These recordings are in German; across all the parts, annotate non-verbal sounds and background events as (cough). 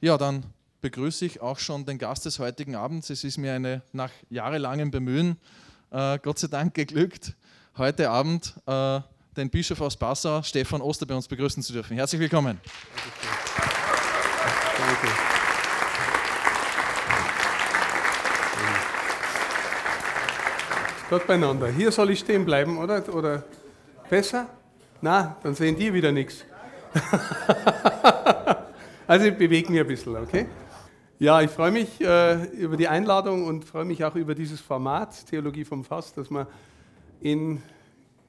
Ja, dann begrüße ich auch schon den Gast des heutigen Abends. Es ist mir eine nach jahrelangem Bemühen äh, Gott sei Dank geglückt, heute Abend äh, den Bischof aus Passau, Stefan Oster, bei uns begrüßen zu dürfen. Herzlich willkommen. Danke. Gott beieinander. Hier soll ich stehen bleiben, oder? Oder besser? Na, dann sehen die wieder nichts. (laughs) Also ich bewege mich ein bisschen, okay? Ja, ich freue mich äh, über die Einladung und freue mich auch über dieses Format Theologie vom Fass, dass man in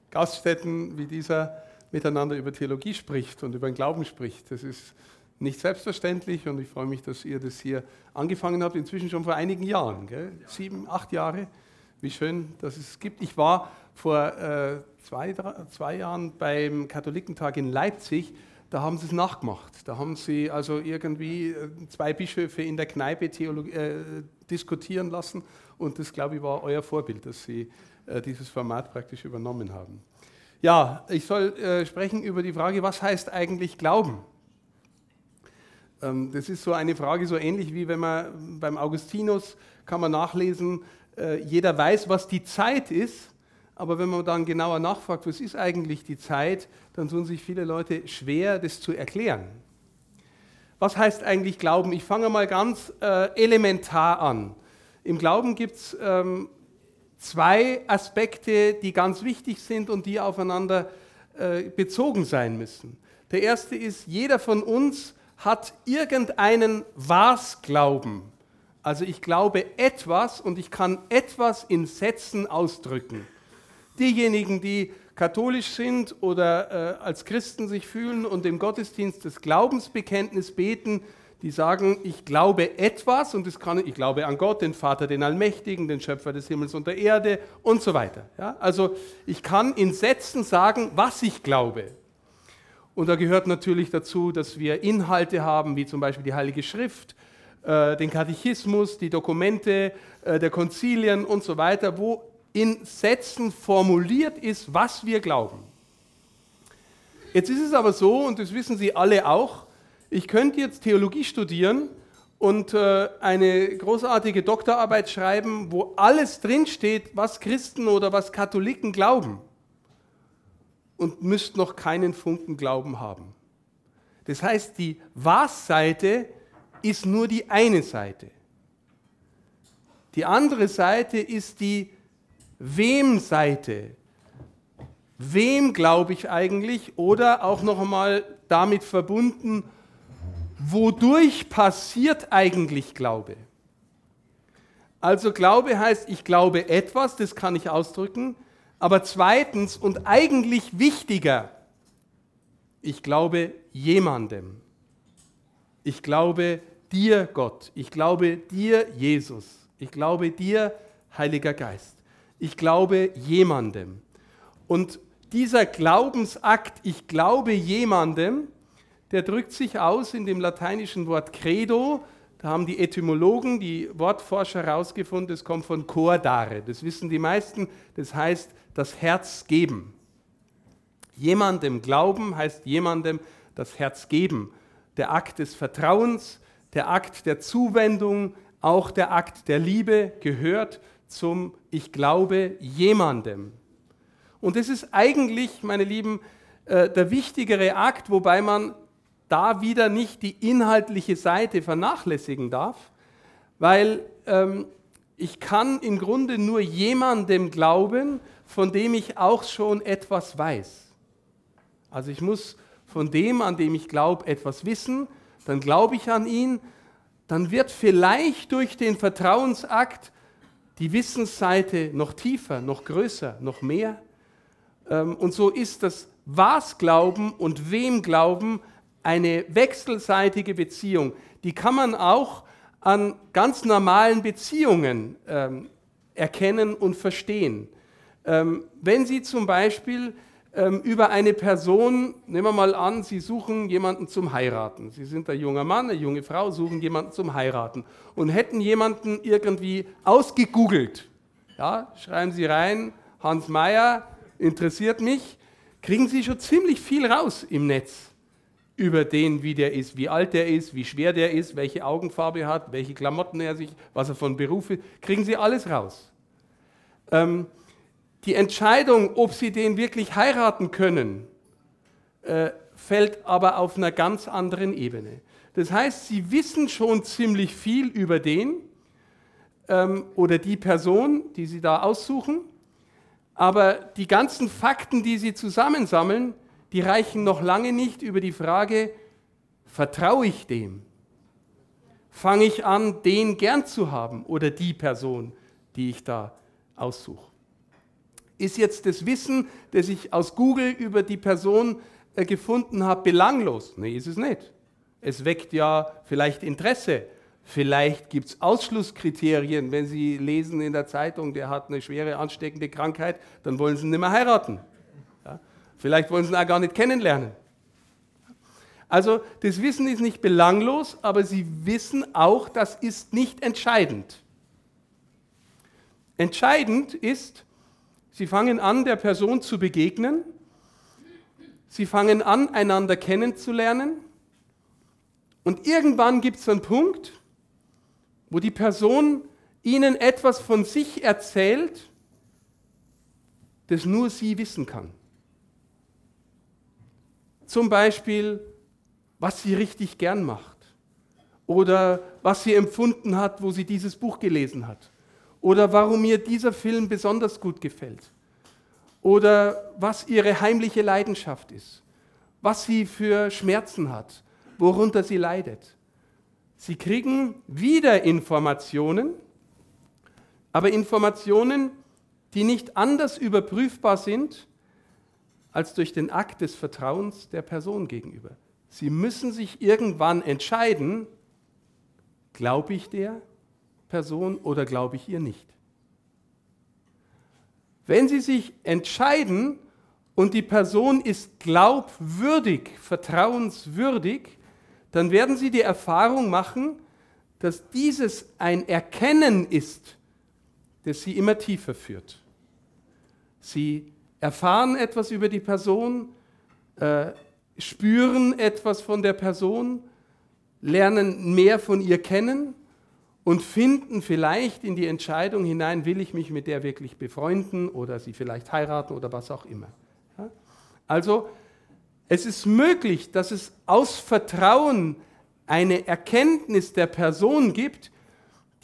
Gaststätten wie dieser miteinander über Theologie spricht und über den Glauben spricht. Das ist nicht selbstverständlich und ich freue mich, dass ihr das hier angefangen habt, inzwischen schon vor einigen Jahren, gell? sieben, acht Jahre. Wie schön, dass es gibt. Ich war vor äh, zwei, drei, zwei Jahren beim Katholikentag in Leipzig da haben sie es nachgemacht. Da haben sie also irgendwie äh, zwei Bischöfe in der Kneipe Theologie, äh, diskutieren lassen und das, glaube ich, war euer Vorbild, dass sie äh, dieses Format praktisch übernommen haben. Ja, ich soll äh, sprechen über die Frage, was heißt eigentlich Glauben? Ähm, das ist so eine Frage, so ähnlich wie wenn man beim Augustinus kann man nachlesen, äh, jeder weiß, was die Zeit ist, aber wenn man dann genauer nachfragt, was ist eigentlich die Zeit, dann tun sich viele Leute schwer, das zu erklären. Was heißt eigentlich Glauben? Ich fange mal ganz äh, elementar an. Im Glauben gibt es ähm, zwei Aspekte, die ganz wichtig sind und die aufeinander äh, bezogen sein müssen. Der erste ist, jeder von uns hat irgendeinen Was-Glauben. Also ich glaube etwas und ich kann etwas in Sätzen ausdrücken. Diejenigen, die katholisch sind oder äh, als Christen sich fühlen und im Gottesdienst das Glaubensbekenntnis beten, die sagen, ich glaube etwas und das kann, ich glaube an Gott, den Vater, den Allmächtigen, den Schöpfer des Himmels und der Erde und so weiter. Ja? Also ich kann in Sätzen sagen, was ich glaube. Und da gehört natürlich dazu, dass wir Inhalte haben, wie zum Beispiel die Heilige Schrift, äh, den Katechismus, die Dokumente äh, der Konzilien und so weiter, wo in Sätzen formuliert ist, was wir glauben. Jetzt ist es aber so, und das wissen Sie alle auch, ich könnte jetzt Theologie studieren und äh, eine großartige Doktorarbeit schreiben, wo alles drinsteht, was Christen oder was Katholiken glauben und müsste noch keinen Funken Glauben haben. Das heißt, die Was-Seite ist nur die eine Seite. Die andere Seite ist die wem Seite? Wem glaube ich eigentlich? Oder auch noch einmal damit verbunden, wodurch passiert eigentlich Glaube? Also Glaube heißt, ich glaube etwas, das kann ich ausdrücken, aber zweitens und eigentlich wichtiger, ich glaube jemandem. Ich glaube dir, Gott. Ich glaube dir, Jesus. Ich glaube dir, Heiliger Geist ich glaube jemandem. Und dieser Glaubensakt, ich glaube jemandem, der drückt sich aus in dem lateinischen Wort credo. Da haben die Etymologen, die Wortforscher herausgefunden, es kommt von cordare. Das wissen die meisten. Das heißt, das Herz geben. Jemandem glauben heißt jemandem das Herz geben. Der Akt des Vertrauens, der Akt der Zuwendung, auch der Akt der Liebe gehört zum Ich glaube jemandem. Und das ist eigentlich, meine Lieben, äh, der wichtigere Akt, wobei man da wieder nicht die inhaltliche Seite vernachlässigen darf, weil ähm, ich kann im Grunde nur jemandem glauben, von dem ich auch schon etwas weiß. Also ich muss von dem, an dem ich glaube, etwas wissen, dann glaube ich an ihn, dann wird vielleicht durch den Vertrauensakt die Wissensseite noch tiefer, noch größer, noch mehr. Ähm, und so ist das Was Glauben und Wem Glauben eine wechselseitige Beziehung. Die kann man auch an ganz normalen Beziehungen ähm, erkennen und verstehen. Ähm, wenn Sie zum Beispiel ähm, über eine Person, nehmen wir mal an, Sie suchen jemanden zum Heiraten. Sie sind ein junger Mann, eine junge Frau, suchen jemanden zum Heiraten und hätten jemanden irgendwie ausgegoogelt. Ja, schreiben Sie rein, Hans Meyer interessiert mich, kriegen Sie schon ziemlich viel raus im Netz über den, wie der ist, wie alt der ist, wie schwer der ist, welche Augenfarbe er hat, welche Klamotten er sich, was er von Beruf ist, kriegen Sie alles raus. Ähm, die Entscheidung, ob Sie den wirklich heiraten können, äh, fällt aber auf einer ganz anderen Ebene. Das heißt, Sie wissen schon ziemlich viel über den ähm, oder die Person, die Sie da aussuchen, aber die ganzen Fakten, die Sie zusammensammeln, die reichen noch lange nicht über die Frage, vertraue ich dem? Fange ich an, den gern zu haben oder die Person, die ich da aussuche? Ist jetzt das Wissen, das ich aus Google über die Person äh, gefunden habe, belanglos? Nee, ist es nicht. Es weckt ja vielleicht Interesse. Vielleicht gibt es Ausschlusskriterien, wenn Sie lesen in der Zeitung, der hat eine schwere ansteckende Krankheit, dann wollen Sie ihn nicht mehr heiraten. Vielleicht wollen sie ihn auch gar nicht kennenlernen. Also das Wissen ist nicht belanglos, aber sie wissen auch, das ist nicht entscheidend. Entscheidend ist, sie fangen an, der Person zu begegnen, sie fangen an, einander kennenzulernen. Und irgendwann gibt es einen Punkt, wo die Person ihnen etwas von sich erzählt, das nur sie wissen kann. Zum Beispiel, was sie richtig gern macht oder was sie empfunden hat, wo sie dieses Buch gelesen hat oder warum ihr dieser Film besonders gut gefällt oder was ihre heimliche Leidenschaft ist, was sie für Schmerzen hat, worunter sie leidet. Sie kriegen wieder Informationen, aber Informationen, die nicht anders überprüfbar sind als durch den Akt des Vertrauens der Person gegenüber. Sie müssen sich irgendwann entscheiden, glaube ich der Person oder glaube ich ihr nicht. Wenn Sie sich entscheiden und die Person ist glaubwürdig, vertrauenswürdig, dann werden Sie die Erfahrung machen, dass dieses ein Erkennen ist, das Sie immer tiefer führt. Sie erfahren etwas über die Person, äh, spüren etwas von der Person, lernen mehr von ihr kennen und finden vielleicht in die Entscheidung hinein, will ich mich mit der wirklich befreunden oder sie vielleicht heiraten oder was auch immer. Ja? Also es ist möglich, dass es aus Vertrauen eine Erkenntnis der Person gibt,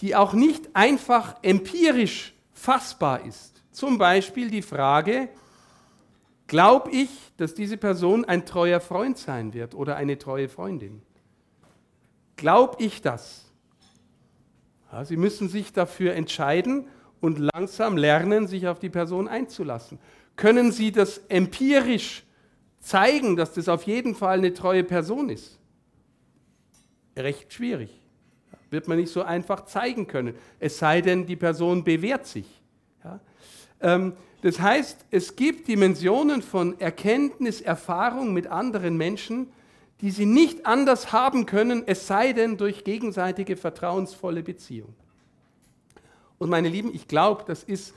die auch nicht einfach empirisch fassbar ist. Zum Beispiel die Frage, Glaube ich, dass diese Person ein treuer Freund sein wird oder eine treue Freundin? Glaube ich das? Ja, Sie müssen sich dafür entscheiden und langsam lernen, sich auf die Person einzulassen. Können Sie das empirisch zeigen, dass das auf jeden Fall eine treue Person ist? Recht schwierig. Wird man nicht so einfach zeigen können. Es sei denn, die Person bewährt sich. Ja? Ähm, das heißt, es gibt Dimensionen von Erkenntnis, Erfahrung mit anderen Menschen, die sie nicht anders haben können, es sei denn durch gegenseitige vertrauensvolle Beziehung. Und meine Lieben, ich glaube, das ist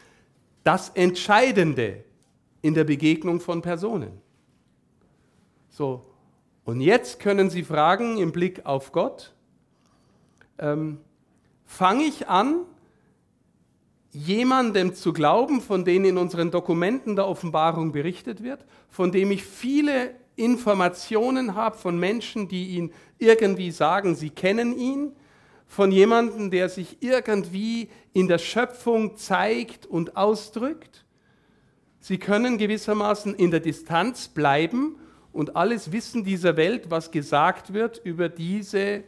das Entscheidende in der Begegnung von Personen. So, und jetzt können Sie fragen im Blick auf Gott, ähm, fange ich an, jemandem zu glauben, von dem in unseren Dokumenten der Offenbarung berichtet wird, von dem ich viele Informationen habe von Menschen, die ihn irgendwie sagen, sie kennen ihn, von jemandem, der sich irgendwie in der Schöpfung zeigt und ausdrückt. Sie können gewissermaßen in der Distanz bleiben und alles Wissen dieser Welt, was gesagt wird über diese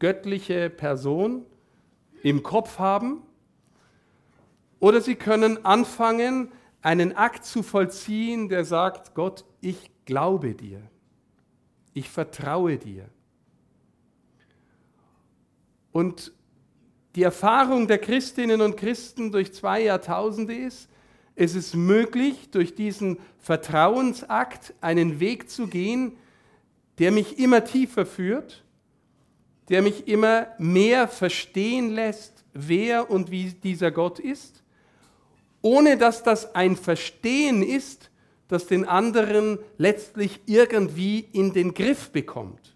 göttliche Person, im Kopf haben oder sie können anfangen, einen Akt zu vollziehen, der sagt, Gott, ich glaube dir, ich vertraue dir. Und die Erfahrung der Christinnen und Christen durch zwei Jahrtausende ist, es ist möglich, durch diesen Vertrauensakt einen Weg zu gehen, der mich immer tiefer führt, der mich immer mehr verstehen lässt, wer und wie dieser Gott ist ohne dass das ein Verstehen ist, das den anderen letztlich irgendwie in den Griff bekommt.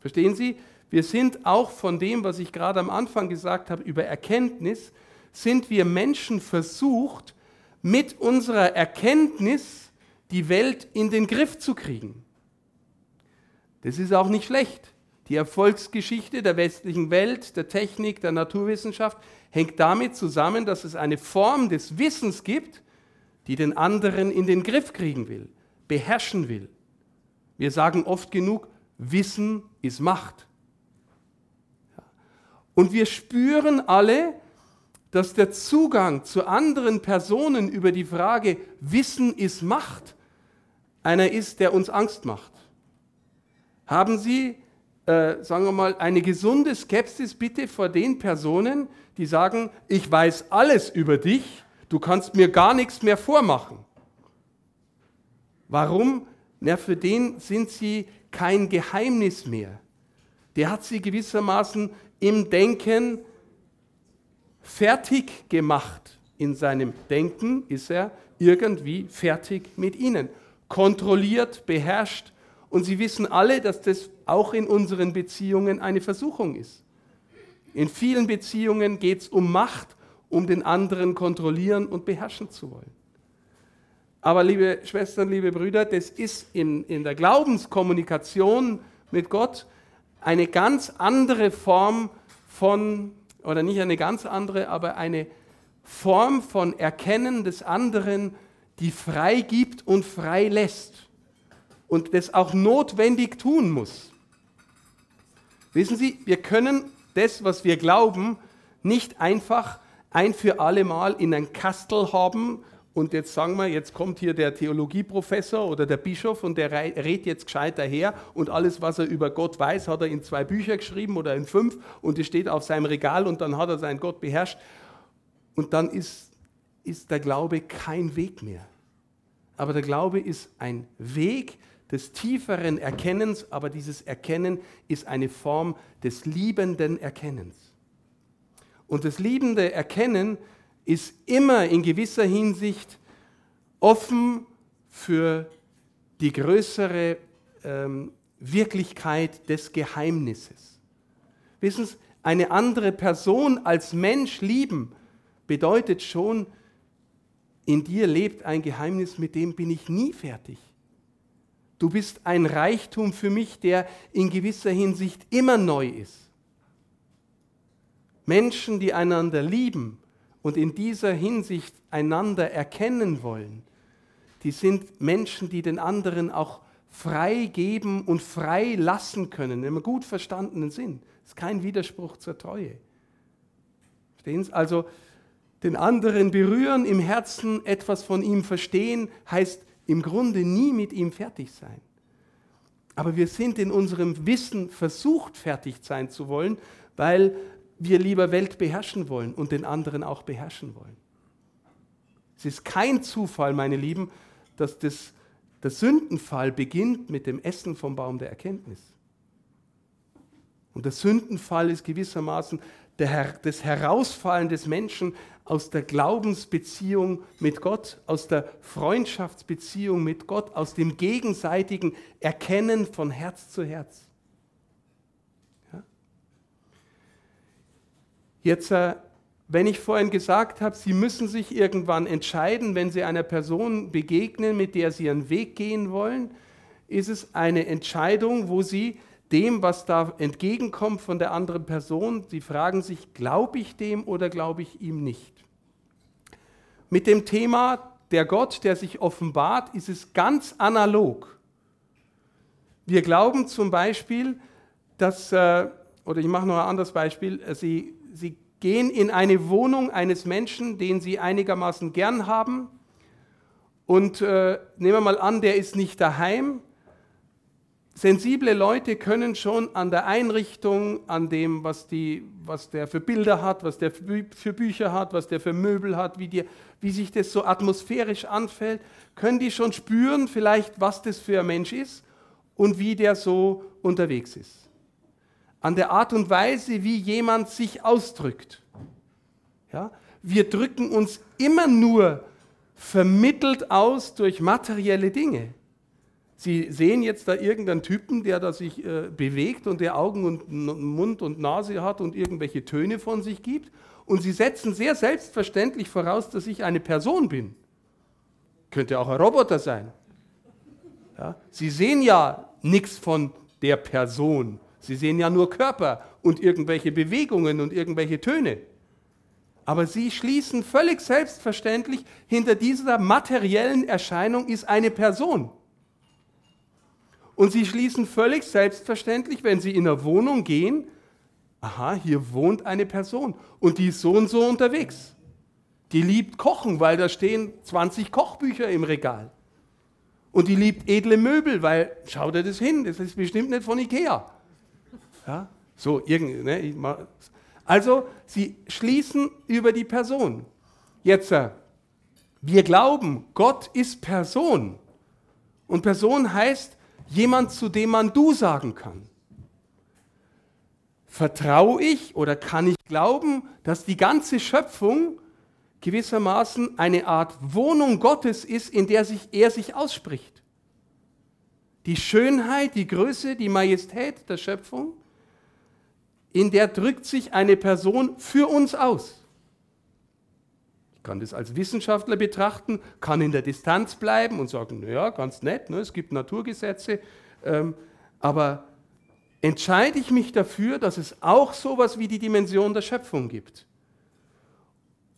Verstehen Sie? Wir sind auch von dem, was ich gerade am Anfang gesagt habe, über Erkenntnis, sind wir Menschen versucht, mit unserer Erkenntnis die Welt in den Griff zu kriegen. Das ist auch nicht schlecht. Die Erfolgsgeschichte der westlichen Welt, der Technik, der Naturwissenschaft hängt damit zusammen, dass es eine Form des Wissens gibt, die den anderen in den Griff kriegen will, beherrschen will. Wir sagen oft genug, Wissen ist Macht. Und wir spüren alle, dass der Zugang zu anderen Personen über die Frage Wissen ist Macht einer ist, der uns Angst macht. Haben Sie, äh, sagen wir mal, eine gesunde Skepsis bitte vor den Personen, die sagen, ich weiß alles über dich, du kannst mir gar nichts mehr vormachen. Warum? Na, für den sind sie kein Geheimnis mehr. Der hat sie gewissermaßen im Denken fertig gemacht. In seinem Denken ist er irgendwie fertig mit ihnen. Kontrolliert, beherrscht. Und Sie wissen alle, dass das auch in unseren Beziehungen eine Versuchung ist. In vielen Beziehungen geht es um Macht, um den anderen kontrollieren und beherrschen zu wollen. Aber liebe Schwestern, liebe Brüder, das ist in, in der Glaubenskommunikation mit Gott eine ganz andere Form von, oder nicht eine ganz andere, aber eine Form von Erkennen des anderen, die frei gibt und frei lässt und das auch notwendig tun muss. Wissen Sie, wir können das, was wir glauben, nicht einfach ein für alle Mal in ein Kastel haben und jetzt sagen wir, jetzt kommt hier der Theologieprofessor oder der Bischof und der redet jetzt gescheit daher und alles, was er über Gott weiß, hat er in zwei Bücher geschrieben oder in fünf und es steht auf seinem Regal und dann hat er seinen Gott beherrscht. Und dann ist, ist der Glaube kein Weg mehr. Aber der Glaube ist ein Weg des tieferen Erkennens, aber dieses Erkennen ist eine Form des liebenden Erkennens. Und das liebende Erkennen ist immer in gewisser Hinsicht offen für die größere ähm, Wirklichkeit des Geheimnisses. Wissen Sie, eine andere Person als Mensch lieben bedeutet schon, in dir lebt ein Geheimnis, mit dem bin ich nie fertig. Du bist ein Reichtum für mich, der in gewisser Hinsicht immer neu ist. Menschen, die einander lieben, und in dieser Hinsicht einander erkennen wollen, die sind Menschen, die den anderen auch frei geben und frei lassen können, im gut verstandenen Sinn. Das ist kein Widerspruch zur Treue. Verstehen Sie? Also den anderen berühren, im Herzen etwas von ihm verstehen, heißt im Grunde nie mit ihm fertig sein. Aber wir sind in unserem Wissen versucht, fertig sein zu wollen, weil wir lieber Welt beherrschen wollen und den anderen auch beherrschen wollen. Es ist kein Zufall, meine Lieben, dass das, der Sündenfall beginnt mit dem Essen vom Baum der Erkenntnis. Und der Sündenfall ist gewissermaßen der, das Herausfallen des Menschen aus der Glaubensbeziehung mit Gott, aus der Freundschaftsbeziehung mit Gott, aus dem gegenseitigen Erkennen von Herz zu Herz. Jetzt, äh, wenn ich vorhin gesagt habe, Sie müssen sich irgendwann entscheiden, wenn Sie einer Person begegnen, mit der Sie einen Weg gehen wollen, ist es eine Entscheidung, wo Sie dem, was da entgegenkommt von der anderen Person, Sie fragen sich, glaube ich dem oder glaube ich ihm nicht? Mit dem Thema der Gott, der sich offenbart, ist es ganz analog. Wir glauben zum Beispiel, dass, äh, oder ich mache noch ein anderes Beispiel, Sie sie gehen in eine Wohnung eines Menschen, den sie einigermaßen gern haben. Und äh, nehmen wir mal an, der ist nicht daheim. Sensible Leute können schon an der Einrichtung, an dem, was, die, was der für Bilder hat, was der für Bücher hat, was der für Möbel hat, wie, die, wie sich das so atmosphärisch anfällt, können die schon spüren, vielleicht, was das für ein Mensch ist und wie der so unterwegs ist an der Art und Weise, wie jemand sich ausdrückt. Ja? Wir drücken uns immer nur vermittelt aus durch materielle Dinge. Sie sehen jetzt da irgendeinen Typen, der da sich äh, bewegt und der Augen und Mund und Nase hat und irgendwelche Töne von sich gibt. Und sie setzen sehr selbstverständlich voraus, dass ich eine Person bin. Könnte auch ein Roboter sein. Ja? Sie sehen ja nichts von der Person. Sie sehen ja nur Körper und irgendwelche Bewegungen und irgendwelche Töne. Aber sie schließen völlig selbstverständlich, hinter dieser materiellen Erscheinung ist eine Person. Und sie schließen völlig selbstverständlich, wenn sie in eine Wohnung gehen, aha, hier wohnt eine Person und die ist so und so unterwegs. Die liebt Kochen, weil da stehen 20 Kochbücher im Regal. Und die liebt edle Möbel, weil, schau dir das hin, das ist bestimmt nicht von Ikea. Ja? So, irgendwie, ne? Also, sie schließen über die Person. Jetzt, äh, wir glauben, Gott ist Person. Und Person heißt jemand, zu dem man du sagen kann. Vertraue ich oder kann ich glauben, dass die ganze Schöpfung gewissermaßen eine Art Wohnung Gottes ist, in der sich er sich ausspricht? Die Schönheit, die Größe, die Majestät der Schöpfung in der drückt sich eine Person für uns aus. Ich kann das als Wissenschaftler betrachten, kann in der Distanz bleiben und sagen, naja, ganz nett, ne, es gibt Naturgesetze, ähm, aber entscheide ich mich dafür, dass es auch sowas wie die Dimension der Schöpfung gibt.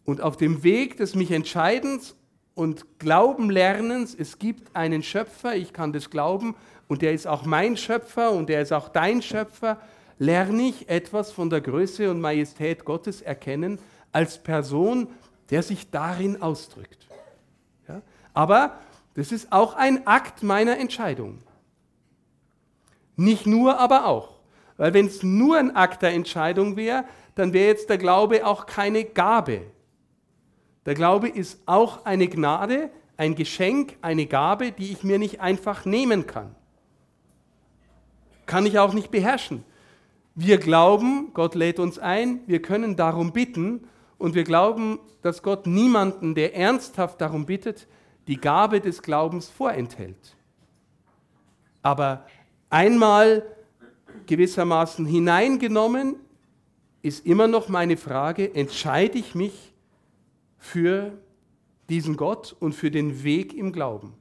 Und auf dem Weg des mich Entscheidens und Glaubenlernens, es gibt einen Schöpfer, ich kann das glauben, und der ist auch mein Schöpfer und der ist auch dein Schöpfer, lerne ich etwas von der Größe und Majestät Gottes erkennen als Person, der sich darin ausdrückt. Ja? Aber das ist auch ein Akt meiner Entscheidung. Nicht nur, aber auch. Weil wenn es nur ein Akt der Entscheidung wäre, dann wäre jetzt der Glaube auch keine Gabe. Der Glaube ist auch eine Gnade, ein Geschenk, eine Gabe, die ich mir nicht einfach nehmen kann. Kann ich auch nicht beherrschen. Wir glauben, Gott lädt uns ein, wir können darum bitten und wir glauben, dass Gott niemanden, der ernsthaft darum bittet, die Gabe des Glaubens vorenthält. Aber einmal gewissermaßen hineingenommen ist immer noch meine Frage, entscheide ich mich für diesen Gott und für den Weg im Glauben?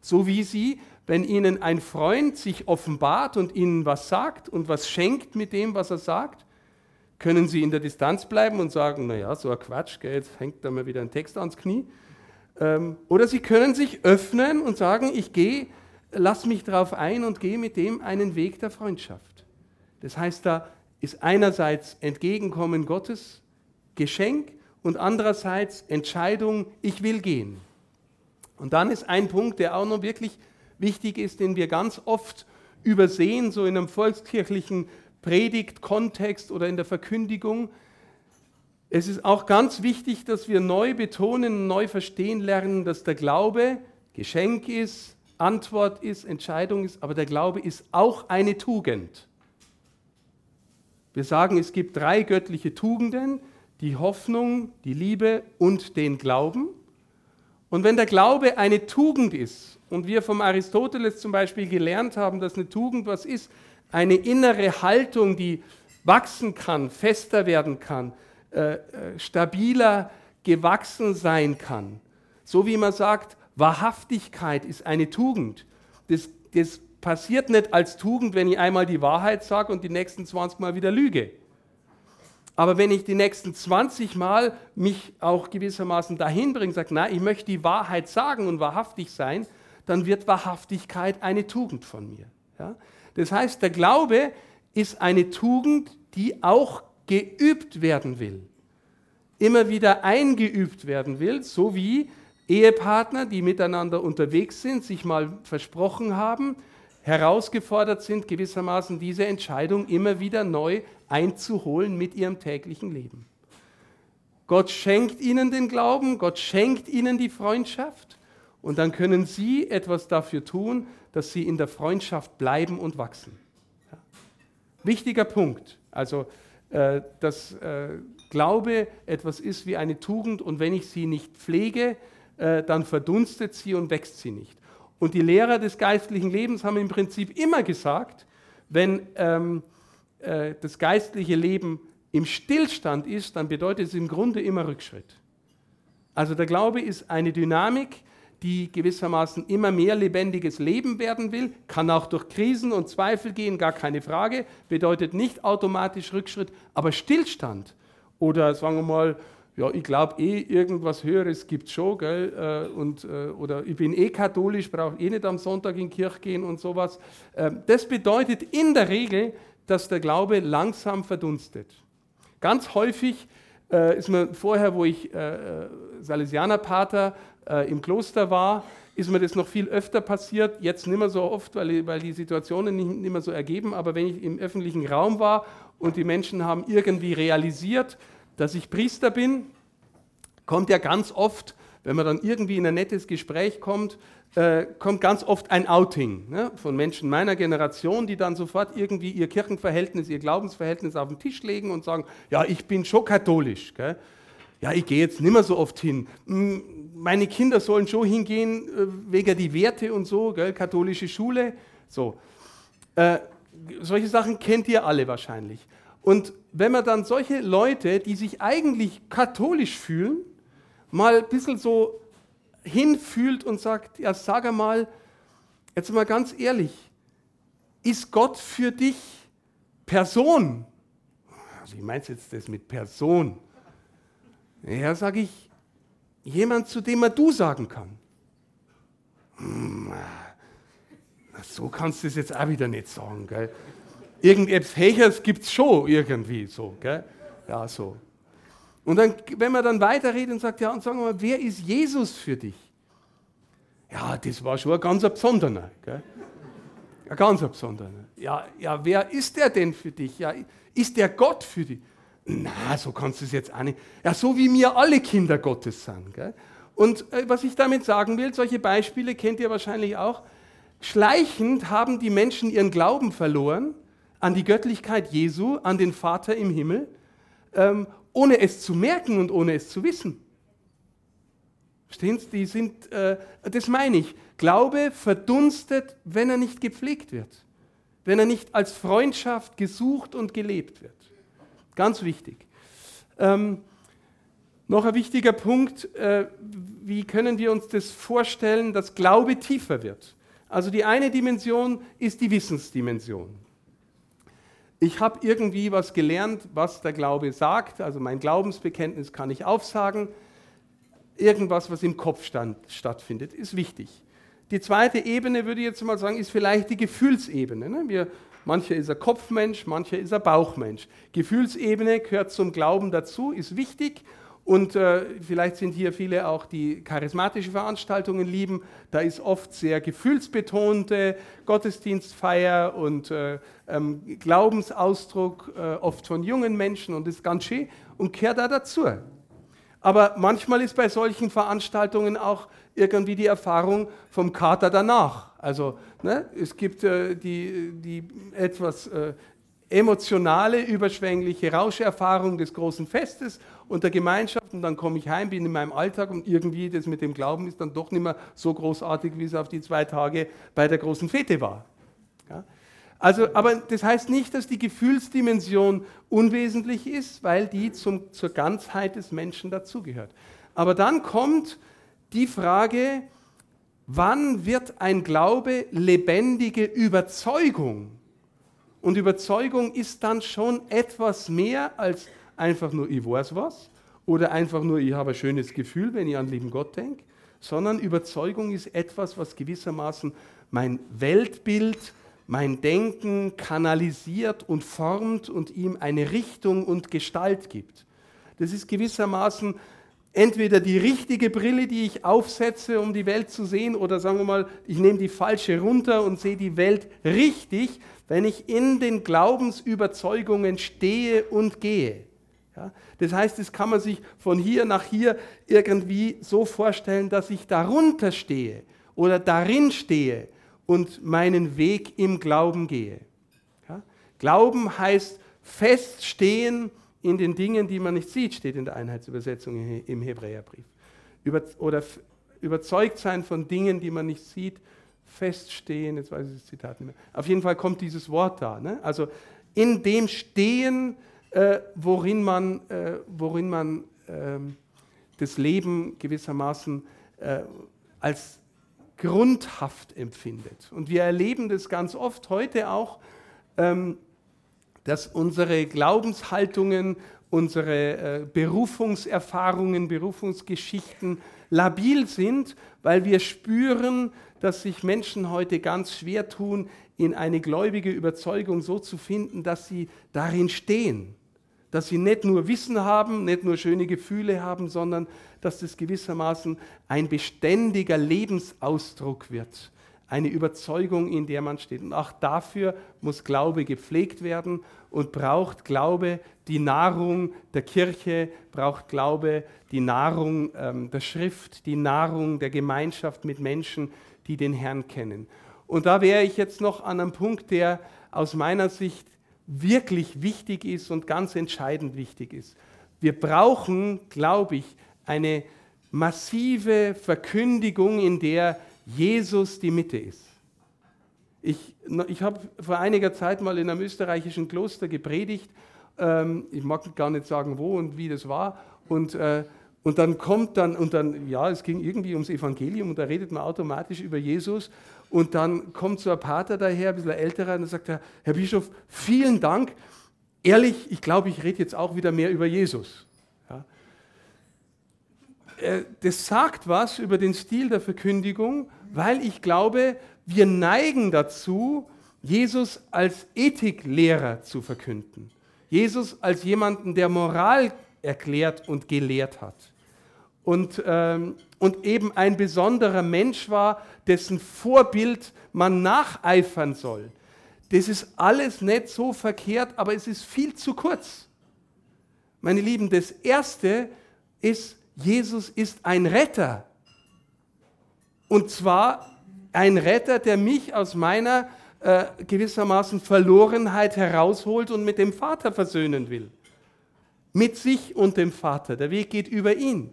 So wie Sie wenn ihnen ein Freund sich offenbart und ihnen was sagt und was schenkt mit dem, was er sagt, können sie in der Distanz bleiben und sagen, naja, so ein Quatsch, gell, jetzt hängt da mal wieder ein Text ans Knie. Ähm, oder sie können sich öffnen und sagen, ich gehe, lass mich darauf ein und gehe mit dem einen Weg der Freundschaft. Das heißt, da ist einerseits Entgegenkommen Gottes, Geschenk und andererseits Entscheidung, ich will gehen. Und dann ist ein Punkt, der auch noch wirklich wichtig ist, den wir ganz oft übersehen, so in einem volkskirchlichen Predigtkontext oder in der Verkündigung. Es ist auch ganz wichtig, dass wir neu betonen, neu verstehen lernen, dass der Glaube Geschenk ist, Antwort ist, Entscheidung ist, aber der Glaube ist auch eine Tugend. Wir sagen, es gibt drei göttliche Tugenden, die Hoffnung, die Liebe und den Glauben. Und wenn der Glaube eine Tugend ist und wir vom Aristoteles zum Beispiel gelernt haben, dass eine Tugend was ist, eine innere Haltung, die wachsen kann, fester werden kann, äh, äh, stabiler gewachsen sein kann. So wie man sagt, Wahrhaftigkeit ist eine Tugend. Das, das passiert nicht als Tugend, wenn ich einmal die Wahrheit sage und die nächsten 20 Mal wieder lüge. Aber wenn ich die nächsten 20 Mal mich auch gewissermaßen dahin bringe, sage, nein, ich möchte die Wahrheit sagen und wahrhaftig sein, dann wird Wahrhaftigkeit eine Tugend von mir. Ja? Das heißt, der Glaube ist eine Tugend, die auch geübt werden will. Immer wieder eingeübt werden will, so wie Ehepartner, die miteinander unterwegs sind, sich mal versprochen haben, herausgefordert sind, gewissermaßen diese Entscheidung immer wieder neu einzuholen mit ihrem täglichen Leben. Gott schenkt ihnen den Glauben, Gott schenkt ihnen die Freundschaft und dann können sie etwas dafür tun, dass sie in der Freundschaft bleiben und wachsen. Ja. Wichtiger Punkt, also äh, dass äh, Glaube etwas ist wie eine Tugend und wenn ich sie nicht pflege, äh, dann verdunstet sie und wächst sie nicht. Und die Lehrer des geistlichen Lebens haben im Prinzip immer gesagt, wenn ähm, äh, das geistliche Leben im Stillstand ist, dann bedeutet es im Grunde immer Rückschritt. Also der Glaube ist eine Dynamik, die gewissermaßen immer mehr lebendiges Leben werden will, kann auch durch Krisen und Zweifel gehen, gar keine Frage, bedeutet nicht automatisch Rückschritt, aber Stillstand oder sagen wir mal, ja, ich glaube eh, irgendwas Höheres gibt es schon, gell? Äh, und, äh, oder ich bin eh katholisch, brauche eh nicht am Sonntag in die Kirche gehen und sowas. Ähm, das bedeutet in der Regel, dass der Glaube langsam verdunstet. Ganz häufig äh, ist mir vorher, wo ich Salesianerpater im Kloster war, ist mir das noch viel öfter passiert, jetzt nicht mehr so oft, weil, weil die Situationen nicht, nicht mehr so ergeben, aber wenn ich im öffentlichen Raum war und die Menschen haben irgendwie realisiert, dass ich Priester bin, kommt ja ganz oft, wenn man dann irgendwie in ein nettes Gespräch kommt, äh, kommt ganz oft ein Outing ne, von Menschen meiner Generation, die dann sofort irgendwie ihr Kirchenverhältnis, ihr Glaubensverhältnis auf den Tisch legen und sagen, ja, ich bin schon katholisch. Gell? Ja, ich gehe jetzt nicht mehr so oft hin. Hm, meine Kinder sollen schon hingehen, äh, wegen die Werte und so, gell? katholische Schule. So. Äh, solche Sachen kennt ihr alle wahrscheinlich. Und wenn man dann solche Leute, die sich eigentlich katholisch fühlen, mal ein bisschen so hinfühlt und sagt, ja, sag einmal, jetzt mal ganz ehrlich, ist Gott für dich Person? Wie meinst du jetzt das mit Person? Ja, sage ich, jemand, zu dem man du sagen kann. Hm, so kannst du es jetzt auch wieder nicht sagen. Gell? Irgendetwas Hechers gibt es schon irgendwie so. Gell? Ja, so. Und dann, wenn man dann weiterredet und sagt, ja, und sagen wir mal, wer ist Jesus für dich? Ja, das war schon ein ganz besonderer. Gell? Ein ganz besonderer. Ja, ja, wer ist der denn für dich? Ja, ist der Gott für dich? Na, so kannst du es jetzt auch nicht. Ja, so wie mir alle Kinder Gottes sind. Gell? Und äh, was ich damit sagen will, solche Beispiele kennt ihr wahrscheinlich auch. Schleichend haben die Menschen ihren Glauben verloren an die Göttlichkeit Jesu, an den Vater im Himmel, ähm, ohne es zu merken und ohne es zu wissen. Verstehen Sie? Die sind, äh, das meine ich. Glaube verdunstet, wenn er nicht gepflegt wird, wenn er nicht als Freundschaft gesucht und gelebt wird. Ganz wichtig. Ähm, noch ein wichtiger Punkt, äh, wie können wir uns das vorstellen, dass Glaube tiefer wird? Also die eine Dimension ist die Wissensdimension ich habe irgendwie was gelernt, was der Glaube sagt, also mein Glaubensbekenntnis kann ich aufsagen. Irgendwas, was im Kopf stand, stattfindet, ist wichtig. Die zweite Ebene, würde ich jetzt mal sagen, ist vielleicht die Gefühlsebene. Ne? Wir, mancher ist ein Kopfmensch, mancher ist ein Bauchmensch. Gefühlsebene gehört zum Glauben dazu, ist wichtig und äh, vielleicht sind hier viele auch, die charismatische Veranstaltungen lieben. Da ist oft sehr gefühlsbetonte Gottesdienstfeier und äh, ähm, Glaubensausdruck, äh, oft von jungen Menschen und ist ganz schön und kehrt da dazu. Aber manchmal ist bei solchen Veranstaltungen auch irgendwie die Erfahrung vom Kater danach. Also ne, es gibt äh, die, die etwas äh, emotionale, überschwängliche Rauscherfahrung des großen Festes und der Gemeinschaft und dann komme ich heim, bin in meinem Alltag und irgendwie das mit dem Glauben ist dann doch nicht mehr so großartig, wie es auf die zwei Tage bei der großen Fete war. Ja? Also, aber das heißt nicht, dass die Gefühlsdimension unwesentlich ist, weil die zum, zur Ganzheit des Menschen dazugehört. Aber dann kommt die Frage, wann wird ein Glaube lebendige Überzeugung? Und Überzeugung ist dann schon etwas mehr als einfach nur ich weiß was oder einfach nur ich habe ein schönes Gefühl, wenn ich an lieben Gott denke, sondern Überzeugung ist etwas, was gewissermaßen mein Weltbild, mein Denken kanalisiert und formt und ihm eine Richtung und Gestalt gibt. Das ist gewissermaßen entweder die richtige Brille, die ich aufsetze, um die Welt zu sehen, oder sagen wir mal, ich nehme die falsche runter und sehe die Welt richtig, wenn ich in den Glaubensüberzeugungen stehe und gehe. Das heißt, das kann man sich von hier nach hier irgendwie so vorstellen, dass ich darunter stehe oder darin stehe und meinen Weg im Glauben gehe. Glauben heißt feststehen in den Dingen, die man nicht sieht, steht in der Einheitsübersetzung im Hebräerbrief. Über, oder überzeugt sein von Dingen, die man nicht sieht, feststehen, jetzt weiß ich das Zitat nicht mehr. Auf jeden Fall kommt dieses Wort da. Ne? Also in dem Stehen, äh, worin man, äh, worin man äh, das Leben gewissermaßen äh, als grundhaft empfindet. Und wir erleben das ganz oft heute auch, ähm, dass unsere Glaubenshaltungen, unsere äh, Berufungserfahrungen, Berufungsgeschichten labil sind, weil wir spüren, dass sich Menschen heute ganz schwer tun, in eine gläubige Überzeugung so zu finden, dass sie darin stehen. Dass sie nicht nur Wissen haben, nicht nur schöne Gefühle haben, sondern dass das gewissermaßen ein beständiger Lebensausdruck wird. Eine Überzeugung, in der man steht. Und auch dafür muss Glaube gepflegt werden und braucht Glaube die Nahrung der Kirche, braucht Glaube die Nahrung ähm, der Schrift, die Nahrung der Gemeinschaft mit Menschen, die den Herrn kennen. Und da wäre ich jetzt noch an einem Punkt, der aus meiner Sicht wirklich wichtig ist und ganz entscheidend wichtig ist. Wir brauchen, glaube ich, eine massive Verkündigung, in der Jesus die Mitte ist. Ich, ich habe vor einiger Zeit mal in einem österreichischen Kloster gepredigt. Ähm, ich mag gar nicht sagen, wo und wie das war. Und äh, und dann kommt dann, und dann, ja, es ging irgendwie ums Evangelium und da redet man automatisch über Jesus. Und dann kommt so ein Pater daher, ein bisschen älterer, und dann sagt er, Herr Bischof, vielen Dank. Ehrlich, ich glaube, ich rede jetzt auch wieder mehr über Jesus. Ja. Äh, das sagt was über den Stil der Verkündigung, weil ich glaube, wir neigen dazu, Jesus als Ethiklehrer zu verkünden. Jesus als jemanden, der Moral erklärt und gelehrt hat. Und, ähm, und eben ein besonderer Mensch war, dessen Vorbild man nacheifern soll. Das ist alles nicht so verkehrt, aber es ist viel zu kurz. Meine Lieben, das Erste ist, Jesus ist ein Retter. Und zwar ein Retter, der mich aus meiner äh, gewissermaßen Verlorenheit herausholt und mit dem Vater versöhnen will mit sich und dem Vater. Der Weg geht über ihn.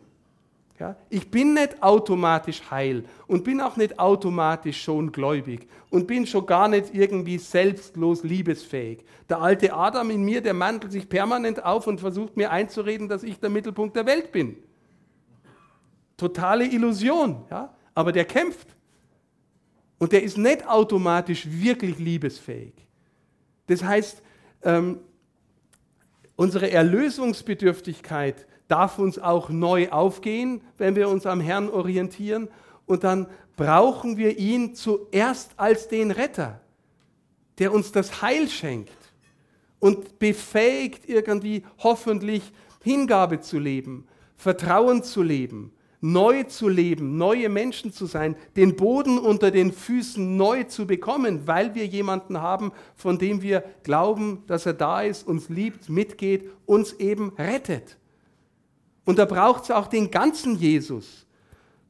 Ja? Ich bin nicht automatisch heil und bin auch nicht automatisch schon gläubig und bin schon gar nicht irgendwie selbstlos liebesfähig. Der alte Adam in mir, der mantelt sich permanent auf und versucht mir einzureden, dass ich der Mittelpunkt der Welt bin. Totale Illusion, ja? aber der kämpft. Und der ist nicht automatisch wirklich liebesfähig. Das heißt, ähm, Unsere Erlösungsbedürftigkeit darf uns auch neu aufgehen, wenn wir uns am Herrn orientieren. Und dann brauchen wir ihn zuerst als den Retter, der uns das Heil schenkt und befähigt irgendwie hoffentlich Hingabe zu leben, Vertrauen zu leben, neu zu leben, neue Menschen zu sein, den Boden unter den Füßen neu zu bekommen, weil wir jemanden haben, von dem wir glauben, dass er da ist, uns liebt, mitgeht, uns eben rettet. Und da braucht es auch den ganzen Jesus.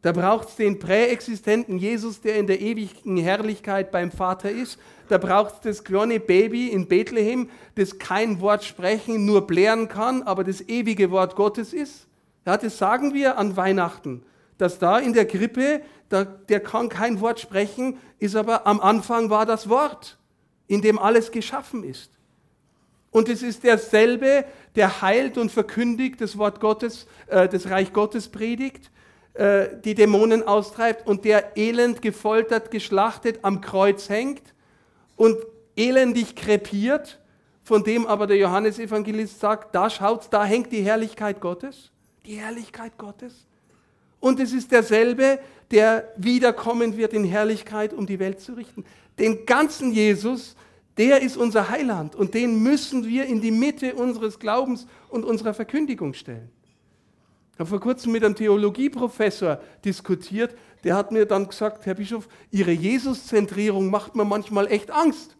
Da braucht es den präexistenten Jesus, der in der ewigen Herrlichkeit beim Vater ist. Da braucht es das kleine Baby in Bethlehem, das kein Wort sprechen, nur blären kann, aber das ewige Wort Gottes ist. Ja, das sagen wir an Weihnachten, dass da in der Krippe, da, der kann kein Wort sprechen, ist aber am Anfang war das Wort, in dem alles geschaffen ist. Und es ist derselbe, der heilt und verkündigt, das Wort Gottes, äh, das Reich Gottes predigt, äh, die Dämonen austreibt und der elend gefoltert, geschlachtet am Kreuz hängt und elendig krepiert, von dem aber der Johannesevangelist sagt, da schaut, da hängt die Herrlichkeit Gottes die Herrlichkeit Gottes. Und es ist derselbe, der wiederkommen wird in Herrlichkeit, um die Welt zu richten. Den ganzen Jesus, der ist unser Heiland und den müssen wir in die Mitte unseres Glaubens und unserer Verkündigung stellen. Ich habe vor kurzem mit einem Theologieprofessor diskutiert, der hat mir dann gesagt, Herr Bischof, Ihre Jesuszentrierung macht mir manchmal echt Angst.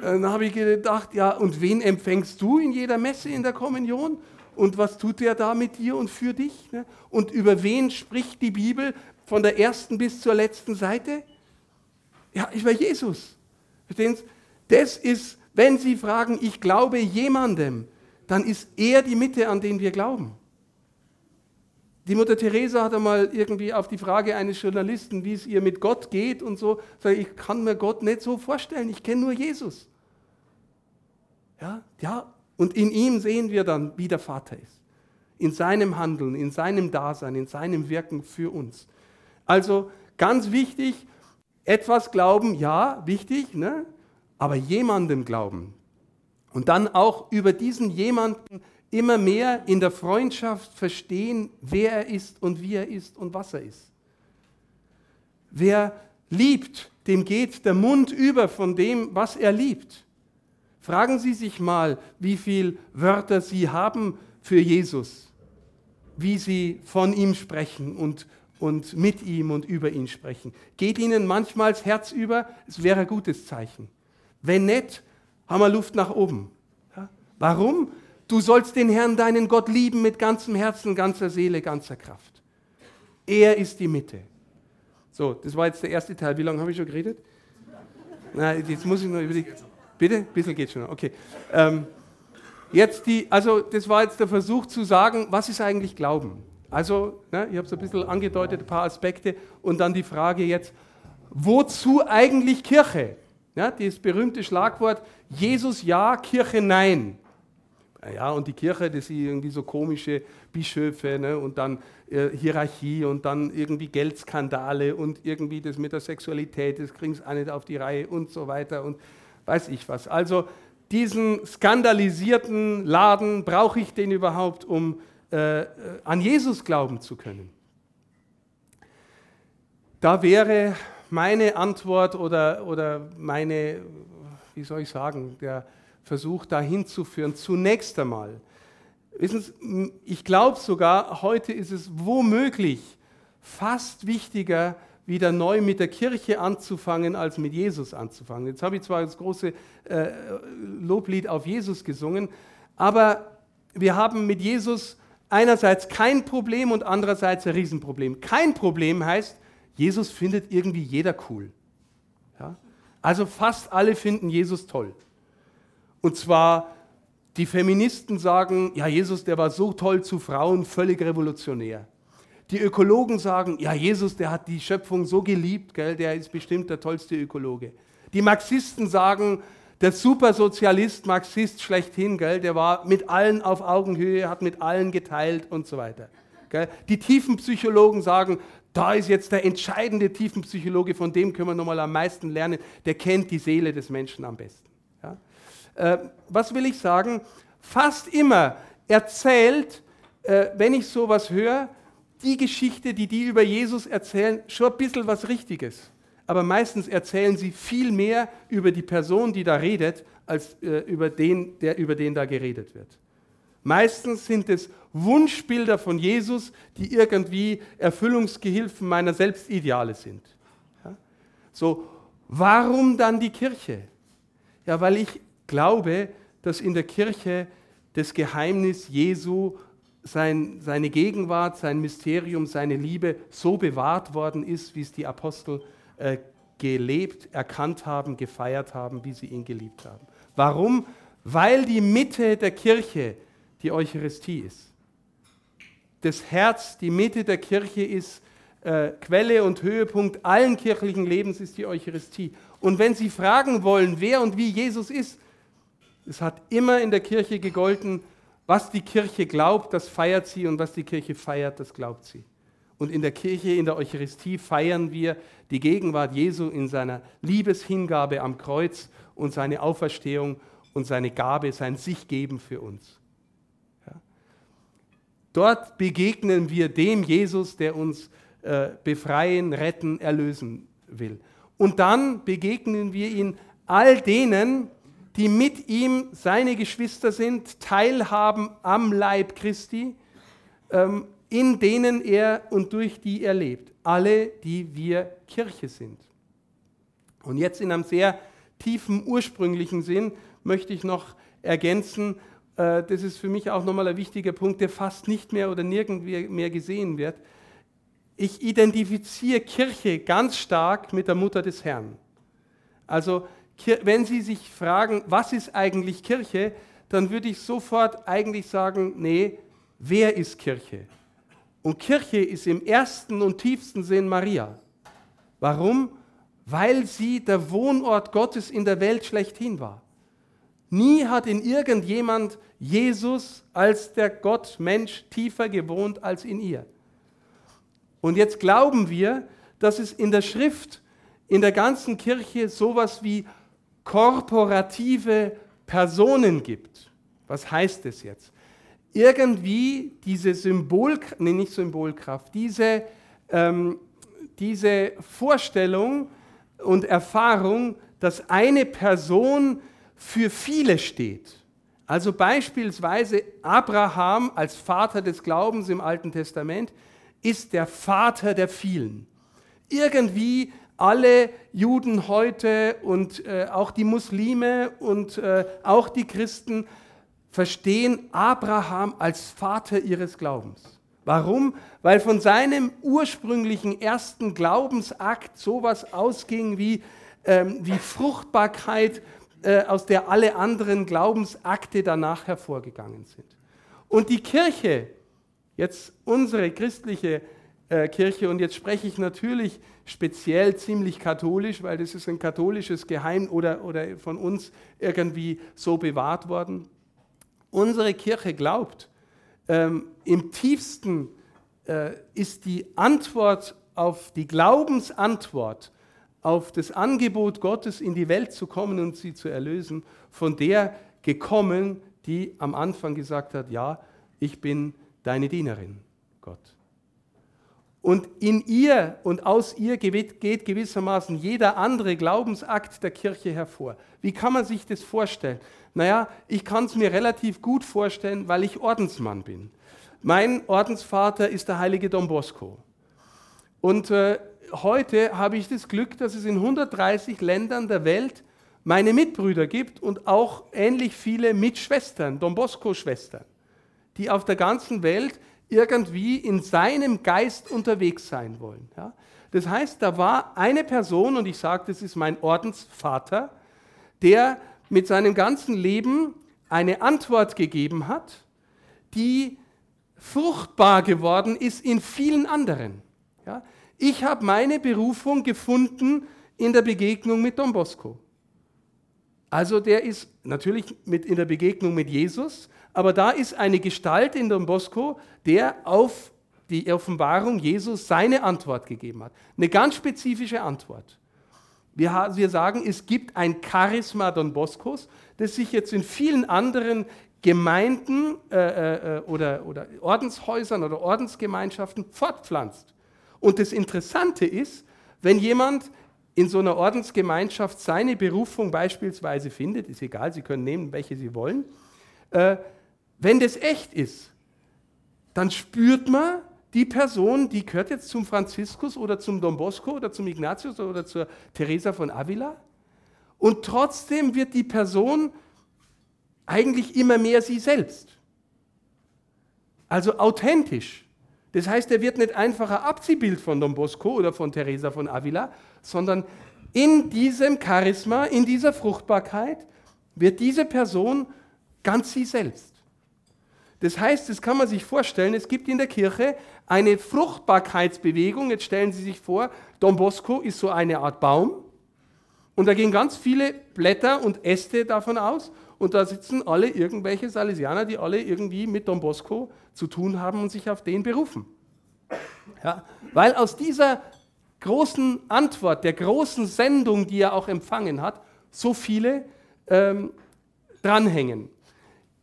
Dann habe ich gedacht, ja, und wen empfängst du in jeder Messe in der Kommunion? Und was tut der da mit dir und für dich? Ne? Und über wen spricht die Bibel von der ersten bis zur letzten Seite? Ja, über Jesus. Verstehen Sie? Das ist, wenn Sie fragen, ich glaube jemandem, dann ist er die Mitte, an den wir glauben. Die Mutter Teresa hat einmal irgendwie auf die Frage eines Journalisten, wie es ihr mit Gott geht und so, ich kann mir Gott nicht so vorstellen, ich kenne nur Jesus. Ja, ja, und in ihm sehen wir dann, wie der Vater ist. In seinem Handeln, in seinem Dasein, in seinem Wirken für uns. Also ganz wichtig, etwas glauben, ja, wichtig, ne? aber jemandem glauben. Und dann auch über diesen jemanden immer mehr in der Freundschaft verstehen, wer er ist und wie er ist und was er ist. Wer liebt, dem geht der Mund über von dem, was er liebt. Fragen Sie sich mal, wie viele Wörter Sie haben für Jesus, wie Sie von ihm sprechen und, und mit ihm und über ihn sprechen. Geht Ihnen manchmal das Herz über? Es wäre ein gutes Zeichen. Wenn nicht, haben wir Luft nach oben. Ja? Warum? Du sollst den Herrn, deinen Gott, lieben mit ganzem Herzen, ganzer Seele, ganzer Kraft. Er ist die Mitte. So, das war jetzt der erste Teil. Wie lange habe ich schon geredet? Na, jetzt muss ich noch über die. Bitte? Ein bisschen geht schon. Okay. Ähm, jetzt die, also das war jetzt der Versuch zu sagen, was ist eigentlich Glauben? Also, ne, ich habe es ein bisschen angedeutet, ein paar Aspekte. Und dann die Frage jetzt, wozu eigentlich Kirche? Ja, das berühmte Schlagwort, Jesus ja, Kirche nein. Ja, und die Kirche, das sind irgendwie so komische Bischöfe ne, und dann äh, Hierarchie und dann irgendwie Geldskandale und irgendwie das mit der Sexualität, das kriegen sie auch nicht auf die Reihe und so weiter. Und weiß ich was. Also diesen skandalisierten Laden, brauche ich den überhaupt, um äh, an Jesus glauben zu können? Da wäre meine Antwort oder, oder meine, wie soll ich sagen, der Versuch dahin zu führen, zunächst einmal. Wissen Sie, ich glaube sogar, heute ist es womöglich fast wichtiger, wieder neu mit der Kirche anzufangen, als mit Jesus anzufangen. Jetzt habe ich zwar das große äh, Loblied auf Jesus gesungen, aber wir haben mit Jesus einerseits kein Problem und andererseits ein Riesenproblem. Kein Problem heißt, Jesus findet irgendwie jeder cool. Ja? Also fast alle finden Jesus toll. Und zwar die Feministen sagen, ja, Jesus, der war so toll zu Frauen, völlig revolutionär. Die Ökologen sagen, ja, Jesus, der hat die Schöpfung so geliebt, gell, der ist bestimmt der tollste Ökologe. Die Marxisten sagen, der Supersozialist, Marxist schlechthin, gell, der war mit allen auf Augenhöhe, hat mit allen geteilt und so weiter. Gell. Die Tiefenpsychologen sagen, da ist jetzt der entscheidende Tiefenpsychologe, von dem können wir nochmal am meisten lernen, der kennt die Seele des Menschen am besten. Ja. Äh, was will ich sagen? Fast immer erzählt, äh, wenn ich sowas höre, die Geschichte, die die über Jesus erzählen, schon ein bisschen was Richtiges. Aber meistens erzählen sie viel mehr über die Person, die da redet, als äh, über den, der über den da geredet wird. Meistens sind es Wunschbilder von Jesus, die irgendwie Erfüllungsgehilfen meiner Selbstideale sind. Ja? So, warum dann die Kirche? Ja, weil ich glaube, dass in der Kirche das Geheimnis Jesu sein, seine Gegenwart, sein Mysterium, seine Liebe so bewahrt worden ist, wie es die Apostel äh, gelebt, erkannt haben, gefeiert haben, wie sie ihn geliebt haben. Warum? Weil die Mitte der Kirche die Eucharistie ist. Das Herz, die Mitte der Kirche ist äh, Quelle und Höhepunkt allen kirchlichen Lebens ist die Eucharistie. Und wenn Sie fragen wollen, wer und wie Jesus ist, es hat immer in der Kirche gegolten, was die Kirche glaubt, das feiert sie und was die Kirche feiert, das glaubt sie. Und in der Kirche, in der Eucharistie feiern wir die Gegenwart Jesu in seiner Liebeshingabe am Kreuz und seine Auferstehung und seine Gabe, sein Sichgeben für uns. Ja. Dort begegnen wir dem Jesus, der uns äh, befreien, retten, erlösen will. Und dann begegnen wir ihn all denen, die mit ihm seine Geschwister sind, teilhaben am Leib Christi, ähm, in denen er und durch die er lebt. Alle, die wir Kirche sind. Und jetzt in einem sehr tiefen, ursprünglichen Sinn möchte ich noch ergänzen, äh, das ist für mich auch nochmal ein wichtiger Punkt, der fast nicht mehr oder nirgendwo mehr gesehen wird. Ich identifiziere Kirche ganz stark mit der Mutter des Herrn. Also wenn Sie sich fragen, was ist eigentlich Kirche, dann würde ich sofort eigentlich sagen, nee, wer ist Kirche? Und Kirche ist im ersten und tiefsten Sinn Maria. Warum? Weil sie der Wohnort Gottes in der Welt schlechthin war. Nie hat in irgendjemand Jesus als der Gott Mensch tiefer gewohnt als in ihr. Und jetzt glauben wir, dass es in der Schrift, in der ganzen Kirche sowas wie korporative Personen gibt. Was heißt das jetzt? Irgendwie diese Symbolkraft, nee, nicht Symbolkraft, diese, ähm, diese Vorstellung und Erfahrung, dass eine Person für viele steht. Also beispielsweise Abraham als Vater des Glaubens im Alten Testament ist der Vater der vielen. Irgendwie alle Juden heute und äh, auch die Muslime und äh, auch die Christen verstehen Abraham als Vater ihres Glaubens. Warum? Weil von seinem ursprünglichen ersten Glaubensakt sowas ausging wie, ähm, wie Fruchtbarkeit, äh, aus der alle anderen Glaubensakte danach hervorgegangen sind. Und die Kirche, jetzt unsere christliche äh, Kirche, und jetzt spreche ich natürlich speziell ziemlich katholisch, weil das ist ein katholisches Geheim oder, oder von uns irgendwie so bewahrt worden. Unsere Kirche glaubt, ähm, im tiefsten äh, ist die Antwort auf die Glaubensantwort auf das Angebot Gottes in die Welt zu kommen und sie zu erlösen, von der gekommen, die am Anfang gesagt hat, ja, ich bin deine Dienerin, Gott. Und in ihr und aus ihr geht gewissermaßen jeder andere Glaubensakt der Kirche hervor. Wie kann man sich das vorstellen? Naja, ich kann es mir relativ gut vorstellen, weil ich Ordensmann bin. Mein Ordensvater ist der heilige Don Bosco. Und äh, heute habe ich das Glück, dass es in 130 Ländern der Welt meine Mitbrüder gibt und auch ähnlich viele Mitschwestern, Don Bosco-Schwestern, die auf der ganzen Welt irgendwie in seinem Geist unterwegs sein wollen. Ja? Das heißt, da war eine Person, und ich sage, das ist mein Ordensvater, der mit seinem ganzen Leben eine Antwort gegeben hat, die fruchtbar geworden ist in vielen anderen. Ja? Ich habe meine Berufung gefunden in der Begegnung mit Don Bosco. Also der ist natürlich mit in der Begegnung mit Jesus, aber da ist eine Gestalt in Don Bosco, der auf die Offenbarung Jesus seine Antwort gegeben hat. Eine ganz spezifische Antwort. Wir, wir sagen, es gibt ein Charisma Don Boscos, das sich jetzt in vielen anderen Gemeinden äh, äh, oder, oder Ordenshäusern oder Ordensgemeinschaften fortpflanzt. Und das Interessante ist, wenn jemand in so einer Ordensgemeinschaft seine Berufung beispielsweise findet, ist egal, Sie können nehmen, welche Sie wollen, äh, wenn das echt ist, dann spürt man, die Person, die gehört jetzt zum Franziskus oder zum Don Bosco oder zum Ignatius oder zur Teresa von Avila. Und trotzdem wird die Person eigentlich immer mehr sie selbst. Also authentisch. Das heißt, er wird nicht einfach ein Abziehbild von Don Bosco oder von Teresa von Avila, sondern in diesem Charisma, in dieser Fruchtbarkeit wird diese Person ganz sie selbst. Das heißt, das kann man sich vorstellen, es gibt in der Kirche eine Fruchtbarkeitsbewegung. Jetzt stellen Sie sich vor, Don Bosco ist so eine Art Baum und da gehen ganz viele Blätter und Äste davon aus und da sitzen alle irgendwelche Salesianer, die alle irgendwie mit Don Bosco zu tun haben und sich auf den berufen. Ja, weil aus dieser großen Antwort, der großen Sendung, die er auch empfangen hat, so viele ähm, dranhängen.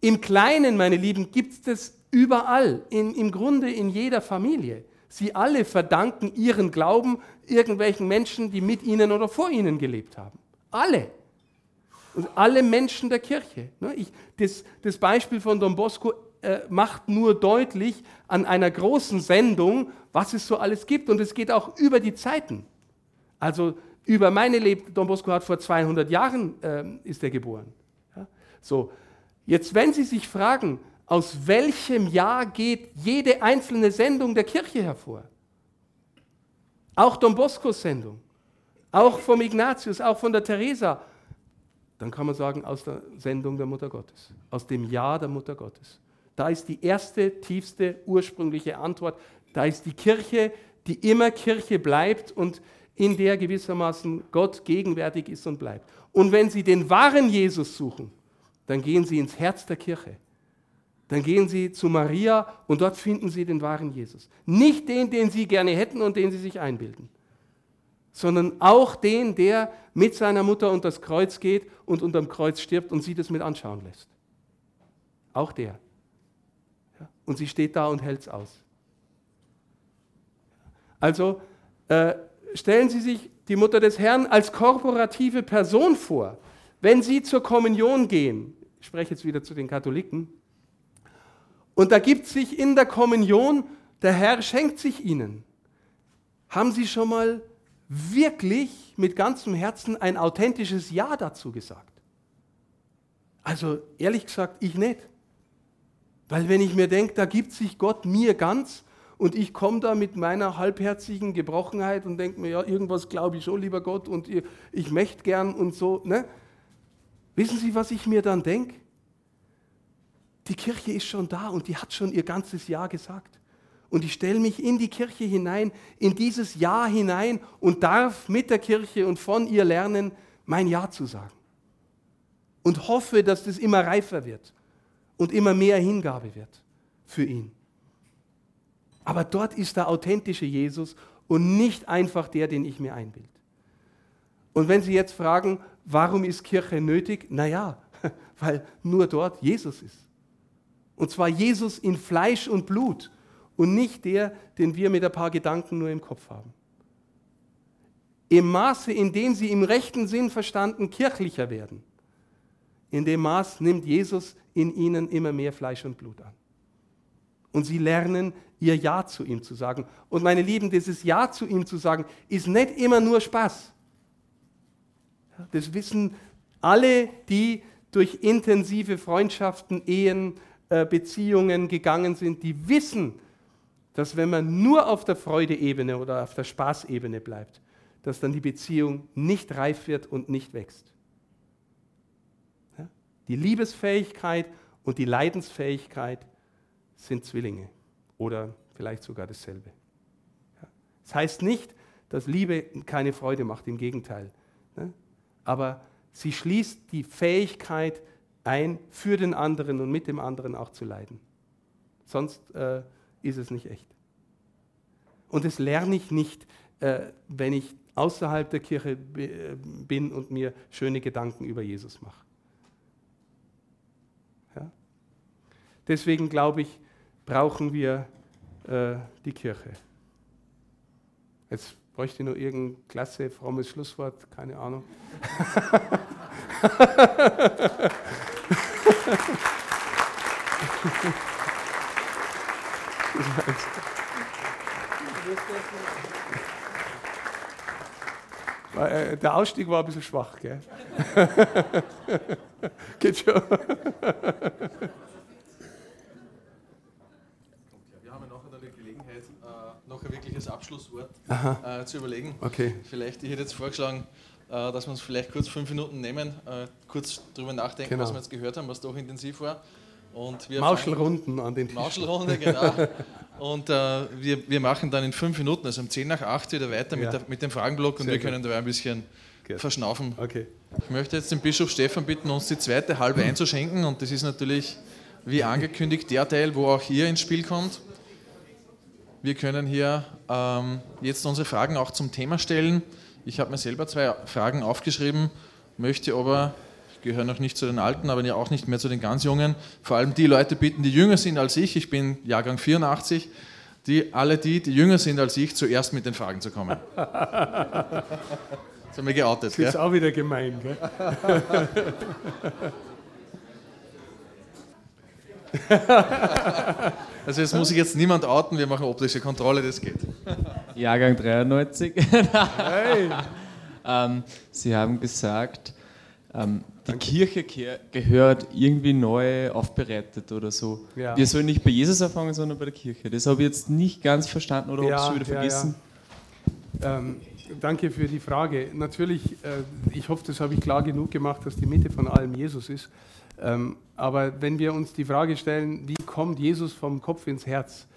Im Kleinen, meine Lieben, gibt es das überall, in, im Grunde in jeder Familie. Sie alle verdanken ihren Glauben irgendwelchen Menschen, die mit ihnen oder vor ihnen gelebt haben. Alle. Und alle Menschen der Kirche. Ne, ich, das, das Beispiel von Don Bosco äh, macht nur deutlich an einer großen Sendung, was es so alles gibt. Und es geht auch über die Zeiten. Also über meine Leben. Don Bosco hat vor 200 Jahren äh, ist er geboren. Ja? So, Jetzt, wenn Sie sich fragen, aus welchem Jahr geht jede einzelne Sendung der Kirche hervor? Auch Don Boscos Sendung, auch vom Ignatius, auch von der Teresa. Dann kann man sagen, aus der Sendung der Mutter Gottes, aus dem Jahr der Mutter Gottes. Da ist die erste, tiefste, ursprüngliche Antwort. Da ist die Kirche, die immer Kirche bleibt und in der gewissermaßen Gott gegenwärtig ist und bleibt. Und wenn Sie den wahren Jesus suchen, dann gehen Sie ins Herz der Kirche. Dann gehen Sie zu Maria und dort finden Sie den wahren Jesus. Nicht den, den Sie gerne hätten und den Sie sich einbilden, sondern auch den, der mit seiner Mutter unter das Kreuz geht und unterm Kreuz stirbt und sie das mit anschauen lässt. Auch der. Und sie steht da und hält es aus. Also äh, stellen Sie sich die Mutter des Herrn als korporative Person vor. Wenn Sie zur Kommunion gehen, ich spreche jetzt wieder zu den Katholiken, und da gibt sich in der Kommunion, der Herr schenkt sich Ihnen. Haben Sie schon mal wirklich mit ganzem Herzen ein authentisches Ja dazu gesagt? Also ehrlich gesagt, ich nicht. Weil wenn ich mir denke, da gibt sich Gott mir ganz und ich komme da mit meiner halbherzigen Gebrochenheit und denke mir, ja, irgendwas glaube ich schon, lieber Gott, und ich, ich möchte gern und so. Ne? Wissen Sie, was ich mir dann denke? Die Kirche ist schon da und die hat schon ihr ganzes Ja gesagt. Und ich stelle mich in die Kirche hinein, in dieses Ja hinein und darf mit der Kirche und von ihr lernen, mein Ja zu sagen. Und hoffe, dass das immer reifer wird und immer mehr Hingabe wird für ihn. Aber dort ist der authentische Jesus und nicht einfach der, den ich mir einbilde. Und wenn Sie jetzt fragen, warum ist Kirche nötig? Naja, (laughs) weil nur dort Jesus ist. Und zwar Jesus in Fleisch und Blut und nicht der, den wir mit ein paar Gedanken nur im Kopf haben. Im Maße, in dem sie im rechten Sinn verstanden kirchlicher werden, in dem Maß nimmt Jesus in ihnen immer mehr Fleisch und Blut an. Und sie lernen, ihr Ja zu ihm zu sagen. Und meine Lieben, dieses Ja zu ihm zu sagen, ist nicht immer nur Spaß. Das wissen alle, die durch intensive Freundschaften, Ehen, äh, Beziehungen gegangen sind, die wissen, dass wenn man nur auf der Freudeebene oder auf der Spaßebene bleibt, dass dann die Beziehung nicht reif wird und nicht wächst. Die Liebesfähigkeit und die Leidensfähigkeit sind Zwillinge oder vielleicht sogar dasselbe. Das heißt nicht, dass Liebe keine Freude macht, im Gegenteil. Aber sie schließt die Fähigkeit ein, für den anderen und mit dem anderen auch zu leiden. Sonst äh, ist es nicht echt. Und das lerne ich nicht, äh, wenn ich außerhalb der Kirche äh, bin und mir schöne Gedanken über Jesus mache. Deswegen glaube ich, brauchen wir äh, die Kirche. Jetzt bräuchte nur irgendein klasse, frommes Schlusswort, keine Ahnung. Äh, der Ausstieg war ein bisschen schwach, gell? (laughs) Geht schon. Wir haben ja nachher die Gelegenheit, äh, noch ein wirkliches Abschlusswort äh, zu überlegen. Okay. Vielleicht, ich hätte jetzt vorgeschlagen, äh, dass wir uns vielleicht kurz fünf Minuten nehmen, äh, kurz darüber nachdenken, genau. was wir jetzt gehört haben, was doch intensiv war. Und wir Mauschelrunden an den Tisch. Mauschelrunde, genau. (laughs) Und äh, wir, wir machen dann in fünf Minuten, also um zehn nach acht wieder weiter ja. mit, der, mit dem Fragenblock und Sehr wir können dabei ein bisschen gut. verschnaufen. Okay. Ich möchte jetzt den Bischof Stefan bitten, uns die zweite halbe einzuschenken und das ist natürlich, wie angekündigt, der Teil, wo auch ihr ins Spiel kommt. Wir können hier ähm, jetzt unsere Fragen auch zum Thema stellen. Ich habe mir selber zwei Fragen aufgeschrieben, möchte aber, ich gehöre noch nicht zu den Alten, aber auch nicht mehr zu den ganz Jungen, vor allem die Leute bitten, die jünger sind als ich, ich bin Jahrgang 84, die, alle die, die jünger sind als ich, zuerst mit den Fragen zu kommen. (laughs) Das haben wir geoutet. Das ist gell? auch wieder gemein, gell? (laughs) (laughs) also jetzt muss ich jetzt niemand outen, wir machen optische Kontrolle, das geht. (laughs) Jahrgang 93. hey. (laughs) ähm, Sie haben gesagt, ähm, die. Kirche gehört irgendwie neu aufbereitet oder so. Ja. Wir sollen nicht bei Jesus anfangen, sondern bei der Kirche. Das habe ich jetzt nicht ganz verstanden oder ja, habe ich es wieder vergessen. Ja, ähm, danke für die Frage. Natürlich, äh, ich hoffe, das habe ich klar genug gemacht, dass die Mitte von allem Jesus ist. Ähm, aber wenn wir uns die Frage stellen, wie kommt Jesus vom Kopf ins Herz,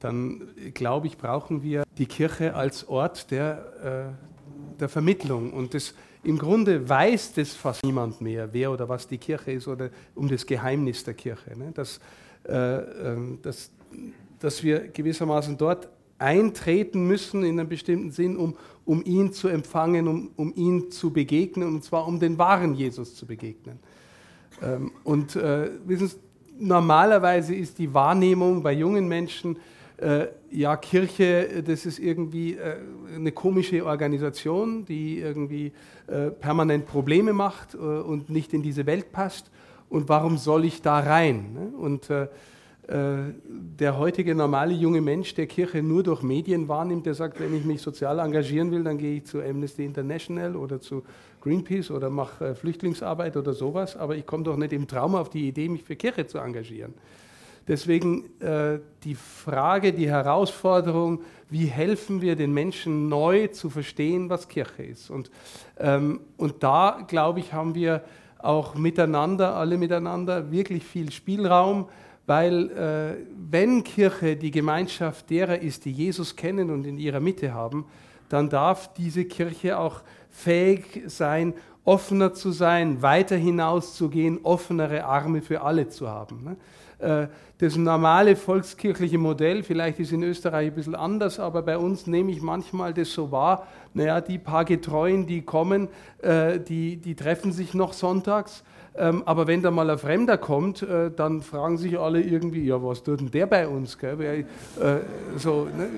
dann glaube ich, brauchen wir die Kirche als Ort der, äh, der Vermittlung. Und das, im Grunde weiß das fast niemand mehr, wer oder was die Kirche ist oder um das Geheimnis der Kirche. Ne? Dass, äh, ähm, dass, dass wir gewissermaßen dort eintreten müssen in einem bestimmten Sinn, um, um ihn zu empfangen, um, um ihn zu begegnen, und zwar um den wahren Jesus zu begegnen. Ähm, und äh, wissen Sie, normalerweise ist die Wahrnehmung bei jungen Menschen, äh, ja, Kirche, das ist irgendwie äh, eine komische Organisation, die irgendwie äh, permanent Probleme macht äh, und nicht in diese Welt passt. Und warum soll ich da rein? Ne? Und äh, der heutige normale junge Mensch, der Kirche nur durch Medien wahrnimmt, der sagt, wenn ich mich sozial engagieren will, dann gehe ich zu Amnesty International oder zu Greenpeace oder mache äh, Flüchtlingsarbeit oder sowas, aber ich komme doch nicht im Traum auf die Idee, mich für Kirche zu engagieren. Deswegen äh, die Frage, die Herausforderung, wie helfen wir den Menschen neu zu verstehen, was Kirche ist. Und, ähm, und da, glaube ich, haben wir auch miteinander, alle miteinander, wirklich viel Spielraum weil äh, wenn Kirche die Gemeinschaft derer ist, die Jesus kennen und in ihrer Mitte haben, dann darf diese Kirche auch fähig sein, offener zu sein, weiter hinauszugehen, offenere Arme für alle zu haben. Ne? Äh, das normale volkskirchliche Modell, vielleicht ist in Österreich ein bisschen anders, aber bei uns nehme ich manchmal das so wahr, naja, die paar Getreuen, die kommen, äh, die, die treffen sich noch sonntags ähm, aber wenn da mal ein Fremder kommt, äh, dann fragen sich alle irgendwie, ja, was tut denn der bei uns? Wer, äh, so, ne?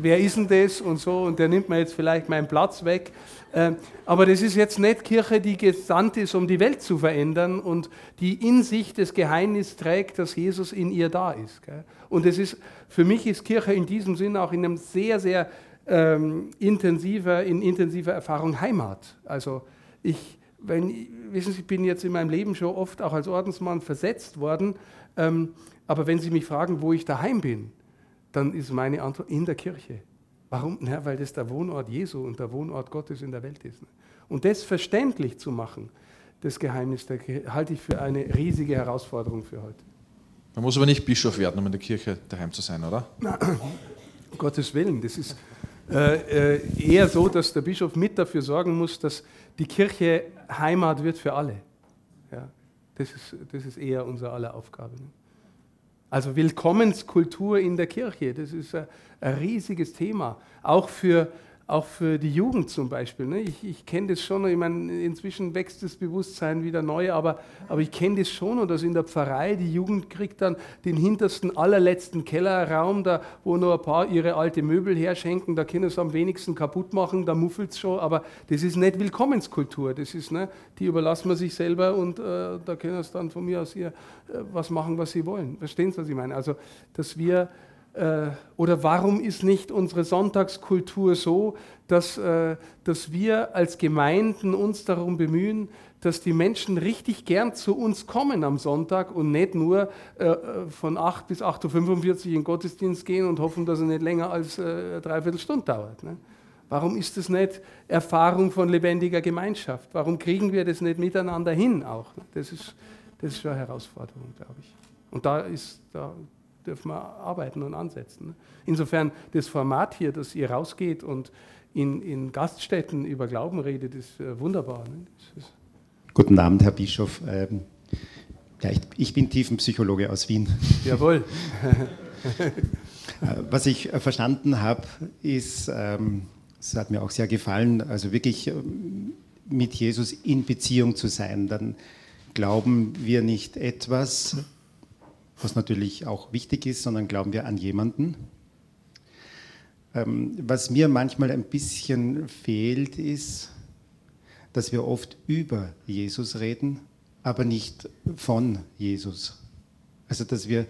wer ist denn das? Und so, und der nimmt mir jetzt vielleicht meinen Platz weg. Ähm, aber das ist jetzt nicht Kirche, die gesandt ist, um die Welt zu verändern und die in sich das Geheimnis trägt, dass Jesus in ihr da ist. Gell? Und das ist, für mich ist Kirche in diesem Sinn auch in einem sehr, sehr ähm, intensiver, in intensiver Erfahrung Heimat. Also ich wenn, wissen Sie, ich bin jetzt in meinem Leben schon oft auch als Ordensmann versetzt worden, ähm, aber wenn Sie mich fragen, wo ich daheim bin, dann ist meine Antwort in der Kirche. Warum? Na, weil das der Wohnort Jesu und der Wohnort Gottes in der Welt ist. Und das verständlich zu machen, das Geheimnis der Kirche, halte ich für eine riesige Herausforderung für heute. Man muss aber nicht Bischof werden, um in der Kirche daheim zu sein, oder? Na, um Gottes Willen, das ist äh, äh, eher so, dass der Bischof mit dafür sorgen muss, dass die Kirche Heimat wird für alle. Ja, das, ist, das ist eher unsere aller Aufgabe. Ne? Also Willkommenskultur in der Kirche, das ist ein, ein riesiges Thema. Auch für auch für die Jugend zum Beispiel. Ne? Ich, ich kenne das schon, ich meine, inzwischen wächst das Bewusstsein wieder neu, aber, aber ich kenne das schon und dass in der Pfarrei die Jugend kriegt dann den hintersten, allerletzten Kellerraum, da, wo nur ein paar ihre alte Möbel herschenken, da können sie am wenigsten kaputt machen, da muffelt es schon, aber das ist nicht Willkommenskultur, das ist, ne, die überlassen wir sich selber und äh, da können sie dann von mir aus hier äh, was machen, was sie wollen. Verstehen Sie, was ich meine? Also, dass wir oder warum ist nicht unsere Sonntagskultur so, dass, äh, dass wir als Gemeinden uns darum bemühen, dass die Menschen richtig gern zu uns kommen am Sonntag und nicht nur äh, von 8 bis 8.45 Uhr in den Gottesdienst gehen und hoffen, dass er nicht länger als eine Dreiviertelstunde dauert. Ne? Warum ist das nicht Erfahrung von lebendiger Gemeinschaft? Warum kriegen wir das nicht miteinander hin auch? Ne? Das ist, das ist schon eine Herausforderung, glaube ich. Und da ist, da dürfen wir arbeiten und ansetzen. Ne? Insofern das Format hier, dass ihr rausgeht und in, in Gaststätten über Glauben redet, ist äh, wunderbar. Ne? Ist Guten Abend, Herr Bischof. Ähm, ja, ich, ich, bin Tiefenpsychologe aus Wien. Jawohl. (laughs) Äh, was ich äh, verstanden habe, ist, ähm, es hat mir auch sehr gefallen, also wirklich ähm, mit Jesus in Beziehung zu sein. Dann glauben wir nicht etwas, was natürlich auch wichtig ist, sondern glauben wir an jemanden. Ähm, was mir manchmal ein bisschen fehlt, ist, dass wir oft über Jesus reden, aber nicht von Jesus. Also dass wir,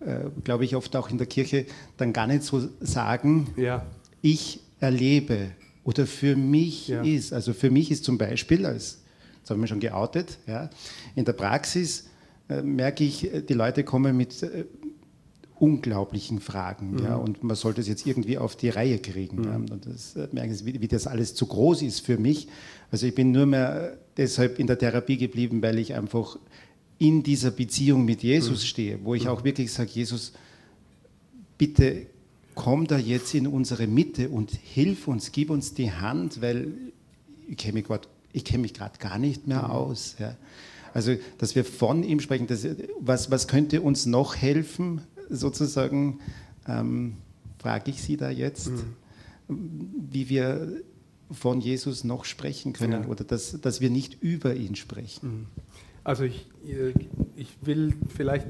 äh, glaube ich, oft auch in der Kirche dann gar nicht so sagen, ja. ich erlebe oder für mich ja. ist. Also für mich ist zum Beispiel, als, das haben wir schon geoutet, ja, in der Praxis merke ich, äh, die Leute kommen mit äh, unglaublichen Fragen. Mhm. Ja, und man sollte es jetzt irgendwie auf die Reihe kriegen. Mhm. Ja, und das merken Sie, wie, wie, das alles zu groß ist für mich. Also ich bin nur mehr deshalb in der Therapie geblieben, weil ich einfach in dieser Beziehung mit Jesus mhm. stehe, wo ich mhm. auch wirklich sage, Jesus, bitte komm da jetzt in unsere Mitte und hilf uns, gib uns die Hand, weil ich kenne mich gerade gar nicht mehr aus. Ja. Also, dass wir von ihm sprechen, dass, was, was könnte uns noch helfen, sozusagen, ähm, frage ich Sie da jetzt, mhm. wie wir von Jesus noch sprechen können ja. oder dass, dass wir nicht über ihn sprechen. Mhm. Also ich, ich will, vielleicht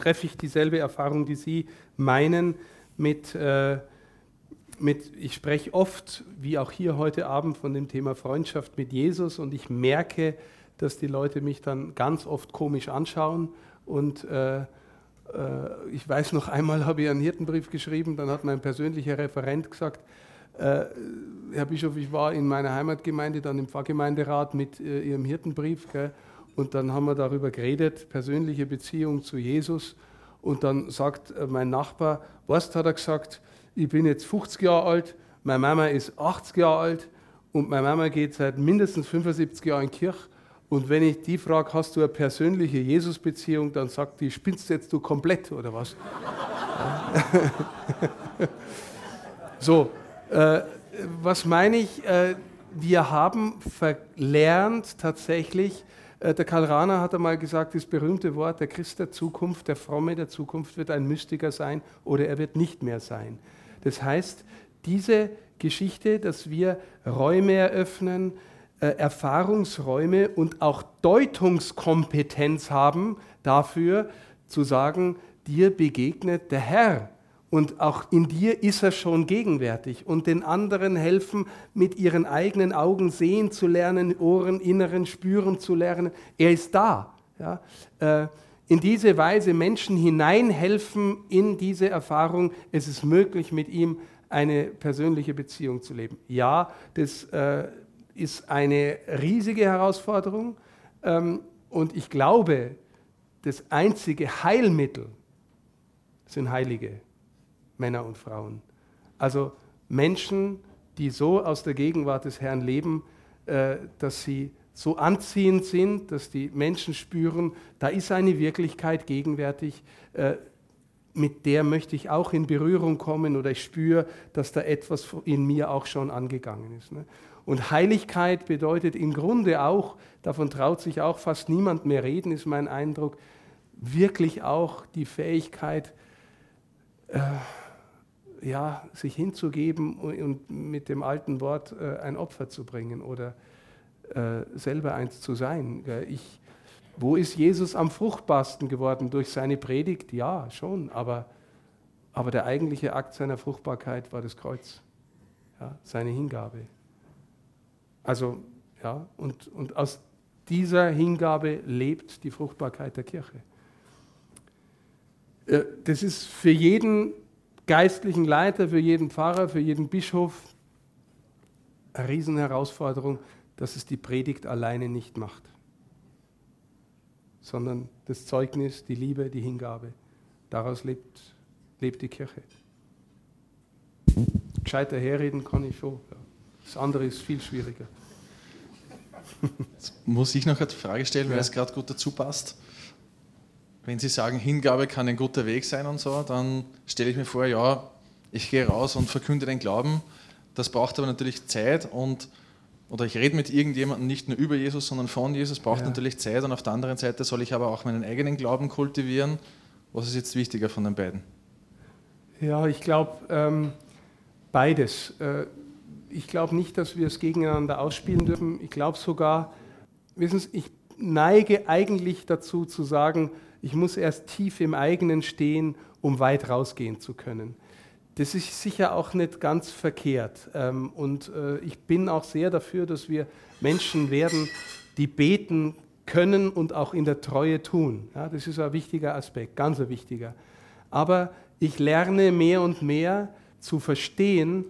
treffe ich dieselbe Erfahrung, die Sie meinen, mit, äh, mit ich spreche oft, wie auch hier heute Abend, von dem Thema Freundschaft mit Jesus und ich merke, dass die Leute mich dann ganz oft komisch anschauen. Und äh, äh, ich weiß noch einmal (laughs) habe ich einen Hirtenbrief geschrieben, dann hat mein persönlicher Referent gesagt, äh, Herr Bischof, ich war in meiner Heimatgemeinde, dann im Pfarrgemeinderat mit äh, Ihrem Hirtenbrief gell, und dann haben wir darüber geredet, persönliche Beziehung zu Jesus. Und dann sagt äh, mein Nachbar, was hat er gesagt, ich bin jetzt 50 Jahre alt, meine Mama ist 80 Jahre alt und meine Mama geht seit mindestens 75 Jahren in die Kirche. Und wenn ich die frage, hast du eine persönliche Jesus-Beziehung, dann sagt die, spinnst jetzt du komplett oder was? (laughs) so, äh, was meine ich? Äh, wir haben verlernt tatsächlich, äh, der Karl Rahner hat einmal gesagt, das berühmte Wort, der Christ der Zukunft, der Fromme der Zukunft wird ein Mystiker sein oder er wird nicht mehr sein. Das heißt, diese Geschichte, dass wir Räume eröffnen, Erfahrungsräume und auch Deutungskompetenz haben dafür zu sagen, dir begegnet der Herr und auch in dir ist er schon gegenwärtig. Und den anderen helfen, mit ihren eigenen Augen sehen zu lernen, Ohren, Inneren spüren zu lernen. Er ist da. Ja? Äh, in diese Weise Menschen hineinhelfen in diese Erfahrung. Es ist möglich, mit ihm eine persönliche Beziehung zu leben. Ja, das äh, ist eine riesige Herausforderung. Ähm, und ich glaube, das einzige Heilmittel sind Heilige. Männer und Frauen. Also Menschen, die so aus der Gegenwart des Herrn leben, äh, dass sie so anziehend sind, dass die Menschen spüren, da ist eine Wirklichkeit gegenwärtig, äh, mit der möchte ich auch in Berührung kommen oder ich spüre, dass da etwas in mir auch schon angegangen ist. Und Heiligkeit bedeutet im Grunde auch, davon traut sich auch fast niemand mehr reden, ist mein Eindruck, wirklich auch die Fähigkeit, äh, ja, sich hinzugeben und mit dem alten Wort äh, ein Opfer zu bringen oder äh, selber eins zu sein. Ich, wo ist Jesus am fruchtbarsten geworden? Durch seine Predigt? Ja, schon, aber, aber der eigentliche Akt seiner Fruchtbarkeit war das Kreuz, ja, seine Hingabe. Also, ja, und, und aus dieser Hingabe lebt die Fruchtbarkeit der Kirche. Äh, das ist für jeden geistlichen Leiter, für jeden Pfarrer, für jeden Bischof eine Riesenherausforderung, dass es die Predigt alleine nicht macht, sondern das Zeugnis, die Liebe, die Hingabe. Daraus lebt, lebt die Kirche. Gescheiter herreden kann ich schon. Das andere ist viel schwieriger. Jetzt muss ich noch eine Frage stellen, weil ja. es gerade gut dazu passt wenn Sie sagen, Hingabe kann ein guter Weg sein und so, dann stelle ich mir vor, ja, ich gehe raus und verkünde den Glauben. Das braucht aber natürlich Zeit und oder ich rede mit irgendjemandem nicht nur über Jesus, sondern von Jesus, braucht ja. natürlich Zeit und auf der anderen Seite soll ich aber auch meinen eigenen Glauben kultivieren. Was ist jetzt wichtiger von den beiden? Ja, ich glaube ähm, beides. Äh, ich glaube nicht, dass wir es gegeneinander ausspielen dürfen. Ich glaube sogar, wissen Sie, ich neige eigentlich dazu zu sagen, ich muss erst tief im eigenen stehen, um weit rausgehen zu können. Das ist sicher auch nicht ganz verkehrt. Ähm, und äh, ich bin auch sehr dafür, dass wir Menschen werden, die beten können und auch in der Treue tun. Das ist ein wichtiger Aspekt, ganz ein wichtiger. Aber ich lerne mehr und mehr zu verstehen,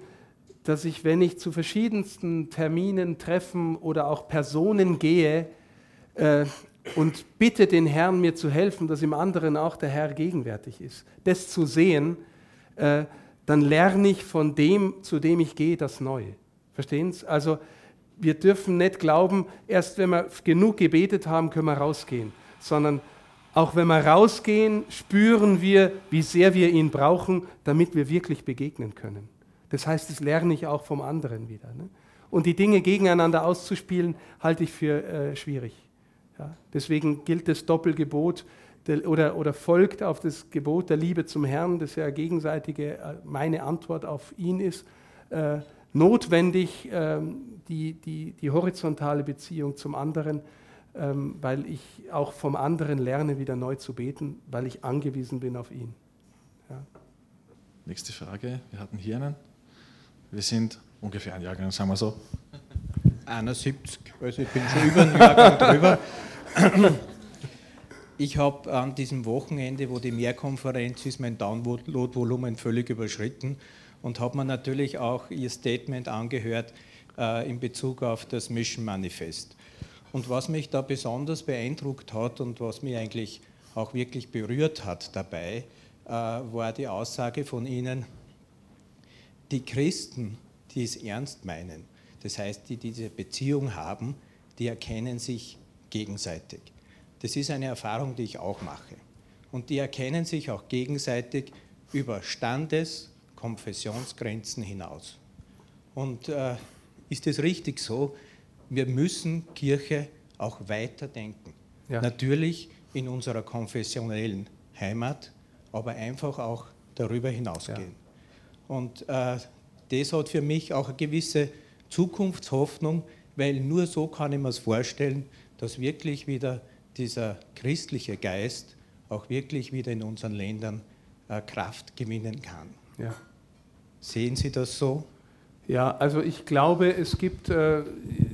dass ich, wenn ich zu verschiedensten Terminen, Treffen oder auch Personen gehe, äh, und bitte den Herrn, mir zu helfen, dass im anderen auch der Herr gegenwärtig ist. Das zu sehen, äh, dann lerne ich von dem, zu dem ich gehe, das Neue. Verstehen Sie? Also wir dürfen nicht glauben, erst wenn wir genug gebetet haben, können wir rausgehen, sondern Auch wenn wir rausgehen, spüren wir, wie sehr wir ihn brauchen, damit wir wirklich begegnen können. Das heißt, das lerne ich auch vom anderen wieder. Ne? Und die Dinge gegeneinander auszuspielen, halte ich für äh, schwierig. Ja? Deswegen gilt das Doppelgebot der, oder, oder folgt auf das Gebot der Liebe zum Herrn, das ja gegenseitige, äh, meine Antwort auf ihn ist. Äh, notwendig ähm, die, die, die horizontale Beziehung zum anderen ähm, weil ich auch vom anderen lerne, wieder neu zu beten, weil ich angewiesen bin auf ihn. Ja. Nächste Frage. Wir hatten hier einen. Wir sind ungefähr ein Jahrgang, sagen wir so. 71, also ich bin schon über einen Jahrgang drüber. Ich habe an diesem Wochenende, wo die Mehrkonferenz ist, mein Download-Volumen völlig überschritten und habe mir natürlich auch Ihr Statement angehört äh, in Bezug auf das Mission Manifest. Und was mich da besonders beeindruckt hat und was mich eigentlich auch wirklich berührt hat dabei, äh, war die Aussage von Ihnen, die Christen, die es ernst meinen, das heißt, die diese Beziehung haben, die erkennen sich gegenseitig. Das ist eine Erfahrung, die ich auch mache. Und die erkennen sich auch gegenseitig über Standes-, Konfessionsgrenzen hinaus. Und äh, ist es richtig so, wir müssen Kirche auch weiterdenken. Ja. Natürlich in unserer konfessionellen Heimat, aber einfach auch darüber hinausgehen. Ja. Und äh, das hat für mich auch eine gewisse Zukunftshoffnung, weil nur so kann ich mir es vorstellen, dass wirklich wieder dieser christliche Geist auch wirklich wieder in unseren Ländern äh, Kraft gewinnen kann. Ja. Sehen Sie das so? Ja, also ich glaube, es gibt äh,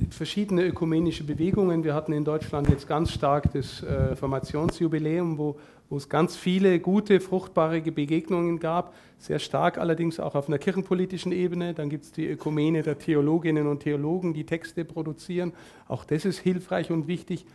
verschiedene ökumenische Bewegungen. Wir hatten in Deutschland jetzt ganz stark das äh, Formationsjubiläum, wo, wo es ganz viele gute, fruchtbare Begegnungen gab, sehr stark allerdings auch auf einer kirchenpolitischen Ebene. Dann gibt es die Ökumene der Theologinnen und Theologen, die Texte produzieren. Auch das ist hilfreich und wichtig.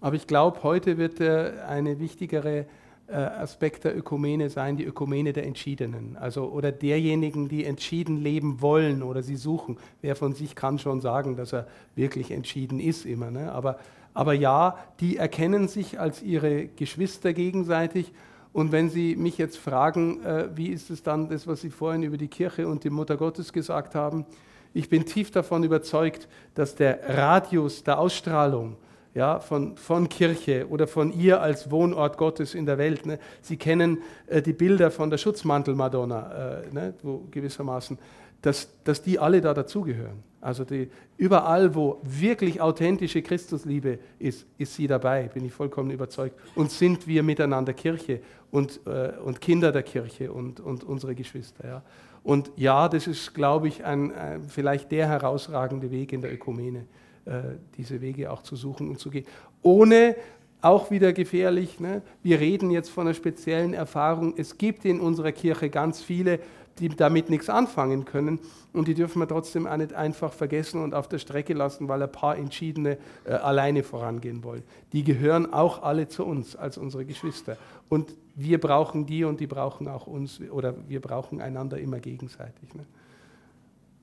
Aber ich glaube, heute wird äh, eine wichtigere Aspekt der Ökumene sein, die Ökumene der Entschiedenen, also oder derjenigen, die entschieden leben wollen oder sie suchen. Wer von sich kann schon sagen, dass er wirklich entschieden ist immer. Ne? Aber, aber ja, die erkennen sich als ihre Geschwister gegenseitig. Und wenn Sie mich jetzt fragen, äh, wie ist es dann das, was Sie vorhin über die Kirche und die Mutter Gottes gesagt haben, ich bin tief davon überzeugt, dass der Radius der Ausstrahlung ja, von, von Kirche oder von ihr als Wohnort Gottes in der Welt. Ne? Sie kennen äh, die Bilder von der Schutzmantel-Madonna, äh, ne? wo gewissermaßen, dass, dass die alle da dazugehören. Also die, überall, wo wirklich authentische Christusliebe ist, ist sie dabei, bin ich vollkommen überzeugt. Und sind wir miteinander Kirche und, äh, und Kinder der Kirche und, und unsere Geschwister. Ja. Und ja, das ist, glaube ich, ein, ein, vielleicht der herausragende Weg in der Ökumene. Äh, diese Wege auch zu suchen und zu gehen. Ohne auch wieder gefährlich. Ne? Wir reden jetzt von einer speziellen Erfahrung. Es gibt in unserer Kirche ganz viele, die damit nichts anfangen können. Und die dürfen wir trotzdem auch nicht einfach vergessen und auf der Strecke lassen, weil ein paar Entschiedene äh, alleine vorangehen wollen. Die gehören auch alle zu uns als unsere Geschwister. Und wir brauchen die und die brauchen auch uns oder wir brauchen einander immer gegenseitig. Ne?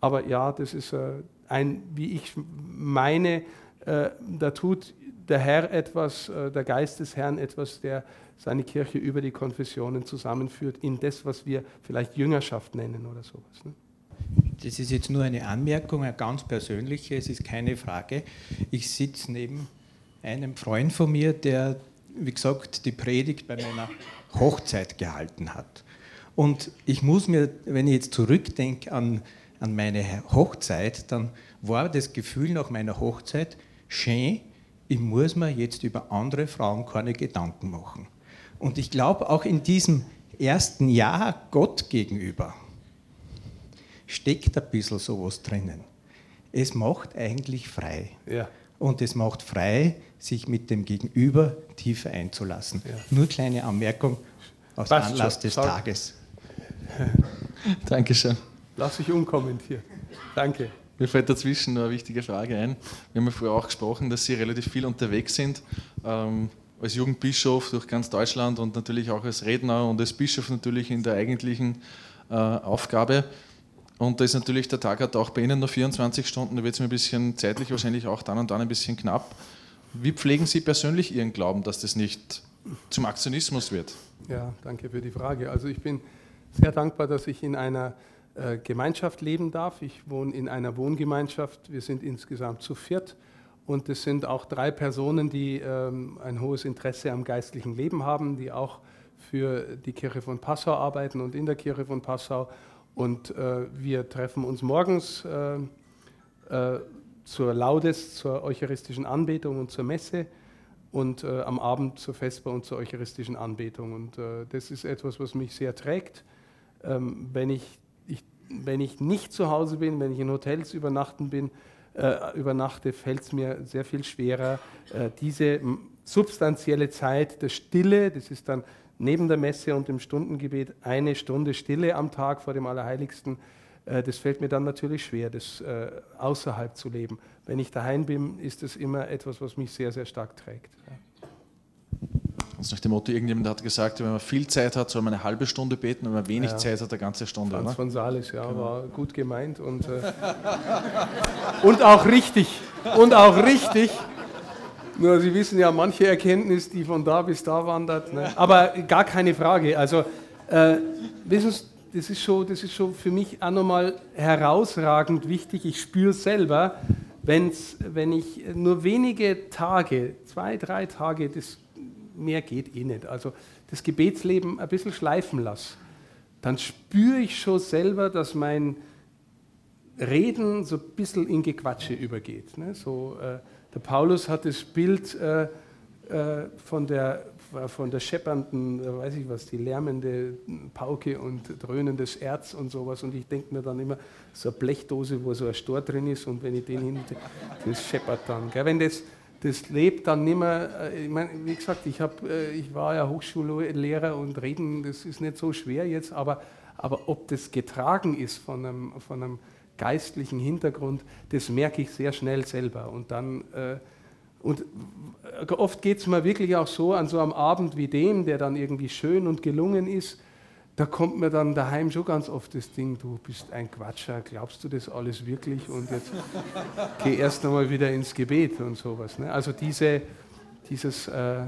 Aber ja, das ist äh, ein, wie ich meine, äh, da tut der Herr etwas, äh, der Geist des Herrn etwas, der seine Kirche über die Konfessionen zusammenführt, in das, was wir vielleicht Jüngerschaft nennen oder sowas. Ne? Das ist jetzt nur eine Anmerkung, eine ganz persönliche, es ist keine Frage. Ich sitze neben einem Freund von mir, der, wie gesagt, die Predigt bei meiner Hochzeit gehalten hat. Und ich muss mir, wenn ich jetzt zurückdenke an an meine Hochzeit, dann war das Gefühl nach meiner Hochzeit, schön, ich muss mir jetzt über andere Frauen keine Gedanken machen. Und ich glaube, auch in diesem ersten Jahr Gott gegenüber steckt ein bisschen sowas drinnen. Es macht eigentlich frei. Ja. Und es macht frei, sich mit dem Gegenüber tiefer einzulassen. Ja. Nur kleine Anmerkung aus Passt Anlass schon. des Sag. Tages. Dankeschön. Lass dich unkommentiert. Danke. Mir fällt dazwischen nur eine wichtige Frage ein. Wir haben ja vorher auch gesprochen, dass Sie relativ viel unterwegs sind. Ähm, als Jugendbischof durch ganz Deutschland und natürlich auch als Redner und als Bischof natürlich in der eigentlichen äh, Aufgabe. Und da ist natürlich der Tag hat auch bei Ihnen nur 24 Stunden, da wird es mir ein bisschen zeitlich wahrscheinlich auch dann und dann ein bisschen knapp. Wie pflegen Sie persönlich Ihren Glauben, dass das nicht zum Aktionismus wird? Ja, danke für die Frage. Also ich bin sehr dankbar, dass ich in einer Gemeinschaft leben darf. Ich wohne in einer Wohngemeinschaft. Wir sind insgesamt zu viert. Und es sind auch drei Personen, die ähm, ein hohes Interesse am geistlichen Leben haben, die auch für die Kirche von Passau arbeiten und in der Kirche von Passau. Und äh, wir treffen uns morgens äh, äh, zur Laudes, zur eucharistischen Anbetung und zur Messe und äh, am Abend zur Vesper und zur eucharistischen Anbetung. Und äh, das ist etwas, was mich sehr trägt. Ähm, wenn, ich, wenn ich nicht zu Hause bin, wenn ich in Hotels übernachten bin, äh, übernachte, fällt es mir sehr viel schwerer, äh, diese substanzielle Zeit der Stille, das ist dann neben der Messe und dem Stundengebet eine Stunde Stille am Tag vor dem Allerheiligsten, äh, das fällt mir dann natürlich schwer, das äh, außerhalb zu leben. Wenn ich daheim bin, ist das immer etwas, was mich sehr, sehr stark trägt. Also nach dem Motto, irgendjemand hat gesagt, wenn man viel Zeit hat, soll man eine halbe Stunde beten, wenn man wenig ja. Zeit hat, eine ganze Stunde. Franz von Sales, ja, genau. war gut gemeint und, äh, (laughs) und auch richtig. Und auch richtig. Nur Sie wissen ja, manche Erkenntnis, die von da bis da wandert. Ne? Aber gar keine Frage. Also, äh, wissen Sie, das ist, schon, das ist schon für mich auch nochmal herausragend wichtig. Ich spüre selber, wenn's, wenn ich nur wenige Tage, zwei, drei Tage, das mehr geht eh nicht, also das Gebetsleben ein bisschen schleifen lasse, dann spüre ich schon selber, dass mein Reden so ein bisschen in Gequatsche übergeht. Ne? So, äh, der Paulus hat das Bild äh, äh, von der, von der scheppernden, weiß ich was, die lärmende Pauke und dröhnendes Erz und sowas. Und ich denke mir dann immer, so eine Blechdose, wo so ein Stor drin ist und wenn ich den hin, das scheppert dann. Gell? Wenn das, das lebt dann nicht mehr, äh, ich meine, wie gesagt, ich, hab, äh, ich war ja Hochschullehrer und reden, das ist nicht so schwer jetzt, aber, aber ob das getragen ist von einem, von einem geistlichen Hintergrund, das merke ich sehr schnell selber. Und dann, äh, und oft geht es mir wirklich auch so, an so einem Abend wie dem, der dann irgendwie schön und gelungen ist, da kommt mir dann daheim schon ganz oft das Ding, du bist ein Quatscher, glaubst du das alles wirklich? Und jetzt geh erst einmal wieder ins Gebet und sowas. Ne? Also diese, dieses, äh, äh,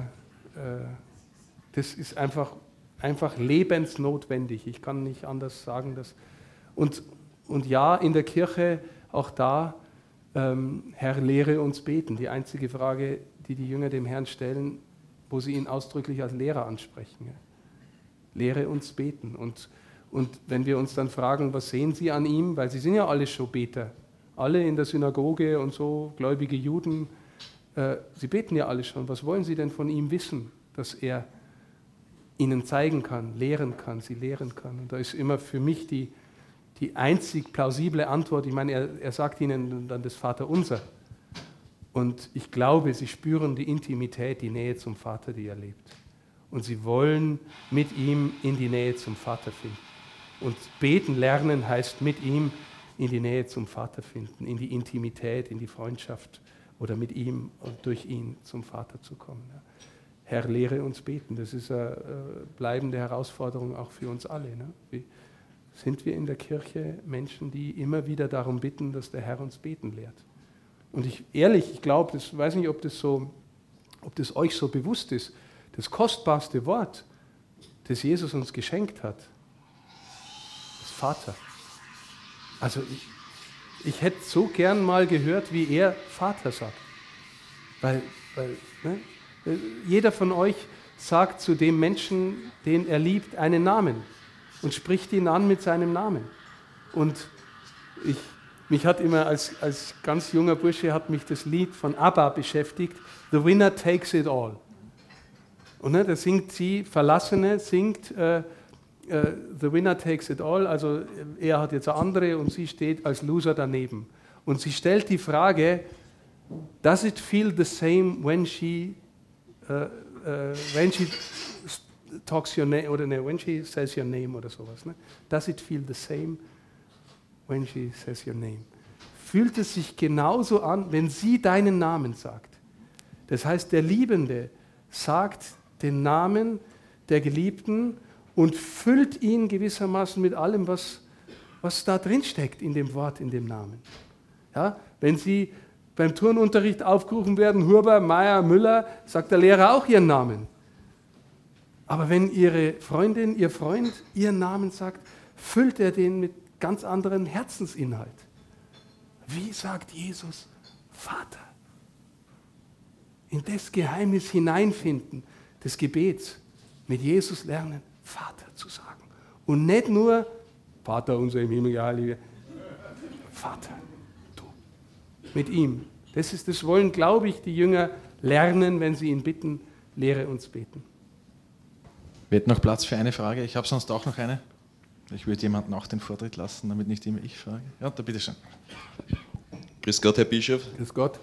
das ist einfach, einfach lebensnotwendig. Ich kann nicht anders sagen. Dass, und, und ja, in der Kirche, auch da, ähm, Herr, lehre uns beten. Die einzige Frage, die die Jünger dem Herrn stellen, wo sie ihn ausdrücklich als Lehrer ansprechen. Ja lehre uns beten. Und, und wenn wir uns dann fragen, was sehen Sie an ihm, weil Sie sind ja alle schon Beter, alle in der Synagoge und so, gläubige Juden, äh, Sie beten ja alle schon, was wollen Sie denn von ihm wissen, dass er ihnen zeigen kann, lehren kann, sie lehren kann. Und da ist immer für mich die, die einzig plausible Antwort, ich meine, er, er sagt ihnen dann das Vaterunser. Und ich glaube, sie spüren die Intimität, die Nähe zum Vater, die er lebt und sie wollen mit ihm in die Nähe zum Vater finden. Und beten lernen heißt mit ihm in die Nähe zum Vater finden, in die Intimität, in die Freundschaft oder mit ihm und durch ihn zum Vater zu kommen. Herr, lehre uns beten. Das ist eine äh, bleibende Herausforderung auch für uns alle. Ne? Sind wir in der Kirche Menschen, die immer wieder darum bitten, dass der Herr uns beten lehrt? Und ich ehrlich, ich glaube, ich weiß nicht, ob das so, ob das euch so bewusst ist das kostbarste Wort, das Jesus uns geschenkt hat, ist Vater. Also ich, ich hätte so gern mal gehört, wie er Vater sagt. Weil, weil ne, jeder von euch sagt zu dem Menschen, den er liebt, einen Namen und spricht ihn an mit seinem Namen. Und ich, mich hat immer als, als ganz junger Bursche hat mich das Lied von ABBA beschäftigt, The Winner Takes It All. Und ne, da singt sie, Verlassene singt äh, äh, The Winner Takes It All, also er hat jetzt andere und sie steht als Loser daneben. Und sie stellt die Frage, does it feel the same when she, uh, uh, when she talks your name, oder ne, when she says your name oder sowas. Ne? Does it feel the same when she says your name? Fühlt es sich genauso an, wenn sie deinen Namen sagt? Das heißt, der Liebende sagt den Namen der Geliebten und füllt ihn gewissermaßen mit allem, was, was da drin steckt in dem Wort, in dem Namen. Ja, wenn Sie beim Turnunterricht aufgerufen werden, Huber, Meier, Müller, sagt der Lehrer auch Ihren Namen. Aber wenn Ihre Freundin, Ihr Freund Ihren Namen sagt, füllt er den mit ganz anderen Herzensinhalt. Wie sagt Jesus Vater? In das Geheimnis hineinfinden des Gebets, mit Jesus lernen, Vater zu sagen. Und nicht nur Vater unser im Himmel, ja, liebe Vater, du, mit ihm. Das ist das wollen, glaube ich, die Jünger lernen, wenn sie ihn bitten, lehre uns beten. Wird noch Platz für eine Frage? Ich habe sonst auch noch eine. Ich würde jemanden auch den Vortritt lassen, damit nicht immer ich frage. Ja, da bitteschön. Grüß Gott, Herr Bischof. Grüß Gott.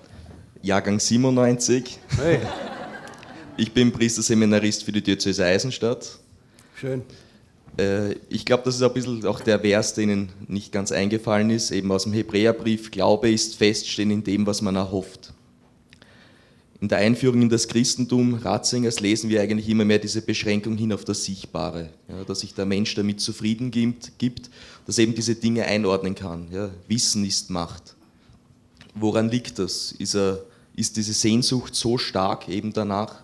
Jahrgang 97. Hey. Ich bin Priesterseminarist für die Diözese Eisenstadt. Schön. Äh, ich glaube, das ist ein bisschen auch der Vers, der Ihnen nicht ganz eingefallen ist, eben aus dem Hebräerbrief. Glaube ist Feststehen in dem, was man erhofft. In der Einführung in das Christentum Ratzingers lesen wir eigentlich immer mehr diese Beschränkung hin auf das Sichtbare, ja, dass sich der Mensch damit zufrieden gibt, gibt, dass eben diese Dinge einordnen kann. Ja. Wissen ist Macht. Woran liegt das? Ist, er, ist diese Sehnsucht so stark eben danach,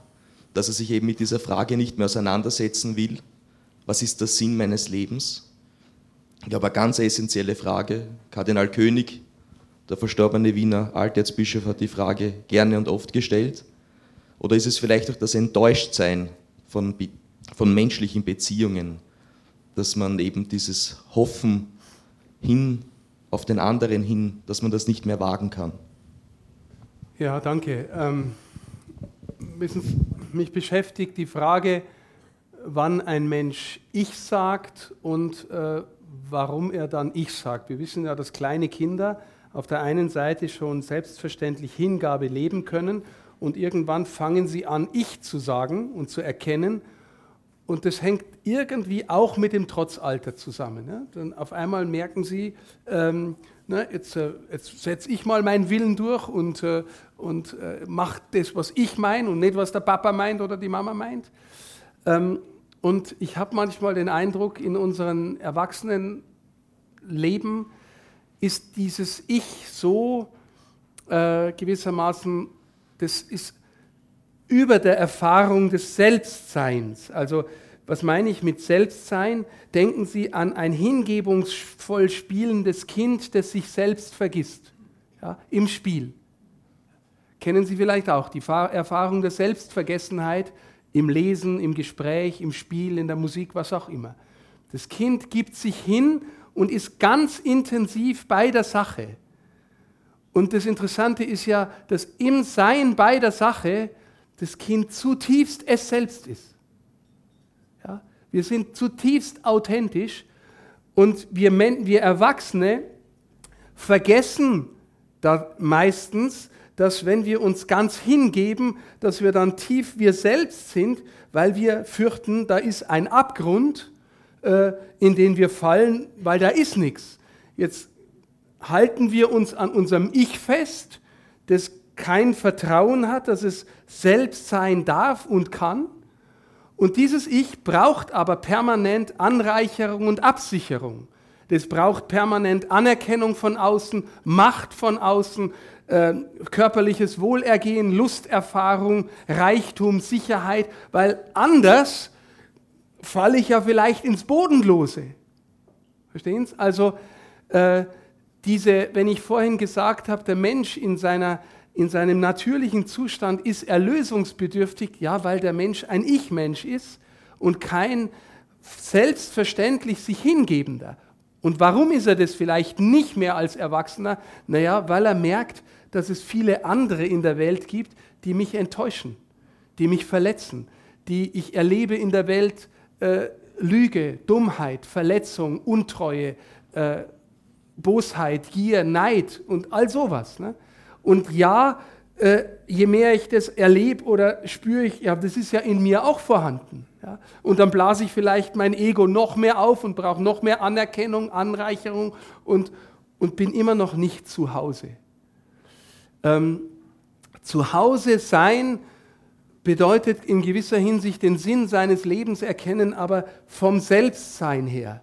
dass er sich eben mit dieser Frage nicht mehr auseinandersetzen will? Was ist der Sinn meines Lebens? Ich glaube, eine ganz essentielle Frage. Kardinal König der verstorbene Wiener Alterzbischof hat die Frage gerne und oft gestellt. Oder ist es vielleicht auch das Enttäuschtsein von, von menschlichen Beziehungen, dass man eben dieses Hoffen hin auf den anderen hin, dass man das nicht mehr wagen kann? Ja, danke. Ähm, mich beschäftigt die Frage, wann ein Mensch Ich sagt und äh, warum er dann Ich sagt. Wir wissen ja, dass kleine Kinder auf der einen Seite schon selbstverständlich Hingabe leben können und irgendwann fangen sie an, ich zu sagen und zu erkennen. Und das hängt irgendwie auch mit dem Trotzalter zusammen. Ja? Dann auf einmal merken sie, ähm, na, jetzt, äh, jetzt setze ich mal meinen Willen durch und, äh, und äh, mache das, was ich meine und nicht, was der Papa meint oder die Mama meint. Ähm, und ich habe manchmal den Eindruck, in unserem Erwachsenenleben ist dieses Ich so äh, gewissermaßen, das ist über der Erfahrung des Selbstseins. Also was meine ich mit Selbstsein? Denken Sie an ein hingebungsvoll spielendes Kind, das sich selbst vergisst ja, im Spiel. Kennen Sie vielleicht auch die Erfahrung der Selbstvergessenheit im Lesen, im Gespräch, im Spiel, in der Musik, was auch immer. Das Kind gibt sich hin und ist ganz intensiv bei der Sache. Und das Interessante ist ja, dass im Sein bei der Sache das Kind zutiefst es selbst ist. Ja? Wir sind zutiefst authentisch und wir, wir Erwachsene vergessen da meistens, dass wenn wir uns ganz hingeben, dass wir dann tief wir selbst sind, weil wir fürchten, da ist ein Abgrund äh, in den wir fallen, weil da ist nichts. Jetzt halten wir uns an unserem Ich fest, das kein Vertrauen hat, dass es selbst sein darf und kann. Und dieses Ich braucht aber permanent Anreicherung und Absicherung. Das braucht permanent Anerkennung von außen, Macht von außen, äh, körperliches Wohlergehen, Lusterfahrung, Reichtum, Sicherheit, weil anders falle ich ja vielleicht ins Bodenlose. Verstehen Sie? Also äh, diese, wenn ich vorhin gesagt habe, der Mensch in, seiner, in seinem natürlichen Zustand ist erlösungsbedürftig, ja, weil der Mensch ein Ich-Mensch ist und kein selbstverständlich sich hingebender. Und warum ist er das vielleicht nicht mehr als Erwachsener? Naja, weil er merkt, dass es viele andere in der Welt gibt, die mich enttäuschen, die mich verletzen, die ich erlebe in der Welt, äh, Lüge, Dummheit, Verletzung, Untreue, äh, Bosheit, Gier, Neid und all sowas. Ne? Und ja, äh, je mehr ich das erlebe oder spüre ich, ja, das ist ja in mir auch vorhanden. Ja? Und dann blase ich vielleicht mein Ego noch mehr auf und brauche noch mehr Anerkennung, Anreicherung und, und bin immer noch nicht zu Hause. Ähm, zu Hause sein bedeutet in gewisser Hinsicht den Sinn seines Lebens erkennen, aber vom Selbstsein her.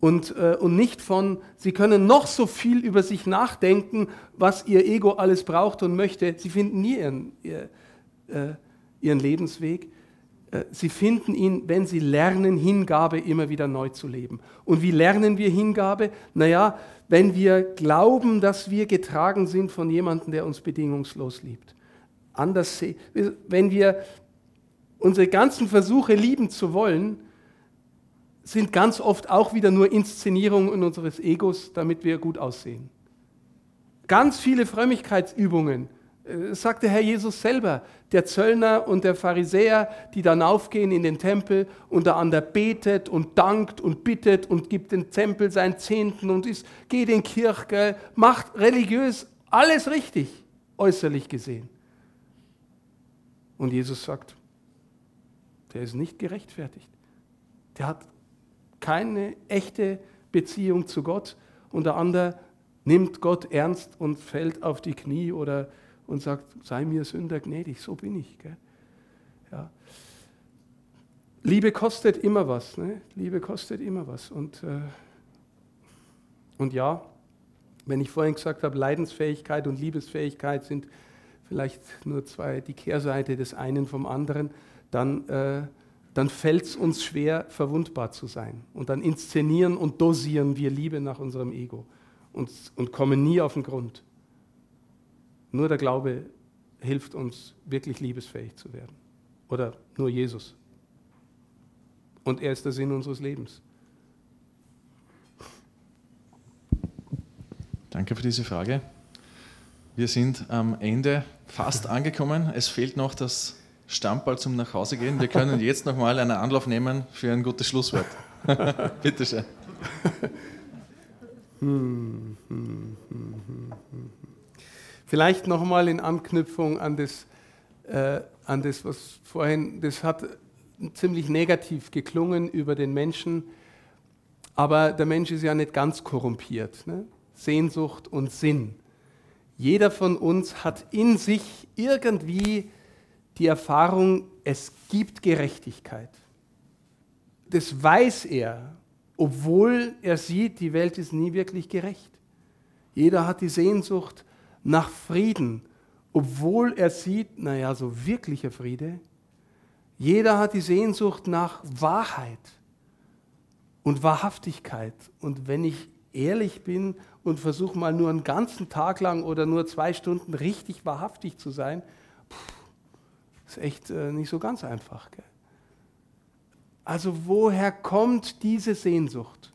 Und, äh, und nicht von, Sie können noch so viel über sich nachdenken, was Ihr Ego alles braucht und möchte. Sie finden nie Ihren, ihr, äh, ihren Lebensweg. Äh, sie finden ihn, wenn sie lernen, Hingabe immer wieder neu zu leben. Und wie lernen wir Hingabe? Naja, wenn wir glauben, dass wir getragen sind von jemandem, der uns bedingungslos liebt. Anders, wenn wir unsere ganzen Versuche lieben zu wollen, sind ganz oft auch wieder nur Inszenierungen unseres Egos, damit wir gut aussehen. Ganz viele Frömmigkeitsübungen, äh, sagte Herr Jesus selber, der Zöllner und der Pharisäer, die dann aufgehen in den Tempel und der andere betet und dankt und bittet und gibt dem Tempel seinen Zehnten und ist, geht in Kirche, macht religiös alles richtig, äußerlich gesehen. Und Jesus sagt, der ist nicht gerechtfertigt. Der hat keine echte Beziehung zu Gott und der andere nimmt Gott ernst und fällt auf die Knie oder und sagt, sei mir Sünder gnädig, so bin ich. Gell? Ja. Liebe kostet immer was. Ne? Liebe kostet immer was. Und, äh, und ja, wenn ich vorhin gesagt habe, Leidensfähigkeit und Liebesfähigkeit sind vielleicht nur zwei, die Kehrseite des einen vom anderen, dann, äh, dann fällt es uns schwer, verwundbar zu sein. Und dann inszenieren und dosieren wir Liebe nach unserem Ego und, und kommen nie auf den Grund. Nur der Glaube hilft uns, wirklich liebesfähig zu werden. Oder nur Jesus. Und er ist der Sinn unseres Lebens. Danke für diese Frage. Wir sind am Ende fast (laughs) angekommen. Es fehlt noch das Stammball zum Nachhausegehen. Wir können jetzt noch mal einen Anlauf nehmen für ein gutes Schlusswort. (laughs) Bitte schön. Vielleicht nochmal in Anknüpfung an das, äh, an das, was vorhin, das hat ziemlich negativ geklungen über den Menschen, aber der Mensch ist ja nicht ganz korrumpiert. Ne? Sehnsucht und Sinn. Jeder von uns hat in sich irgendwie die Erfahrung, es gibt Gerechtigkeit. Das weiß er, obwohl er sieht, die Welt ist nie wirklich gerecht. Jeder hat die Sehnsucht nach Frieden, obwohl er sieht, naja, so wirklicher Friede. Jeder hat die Sehnsucht nach Wahrheit und Wahrhaftigkeit. Und wenn ich ehrlich bin und versuche mal nur einen ganzen Tag lang oder nur zwei Stunden richtig wahrhaftig zu sein, pff, ist echt äh, nicht so ganz einfach. Gell? Also woher kommt diese Sehnsucht?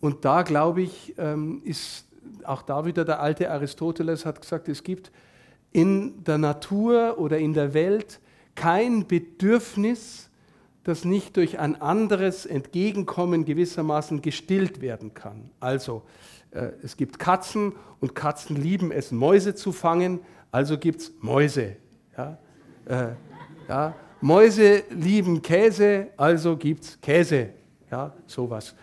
Und da glaube ich, ähm, ist auch da wieder der alte Aristoteles hat gesagt, es gibt in der Natur oder in der Welt kein Bedürfnis, das nicht durch ein anderes Entgegenkommen gewissermaßen gestillt werden kann. Also äh, es gibt Katzen und Katzen lieben es, Mäuse zu fangen, also gibt es Mäuse. Ja? Äh, ja? Mäuse lieben Käse, also gibt es Käse. Ja, sowas.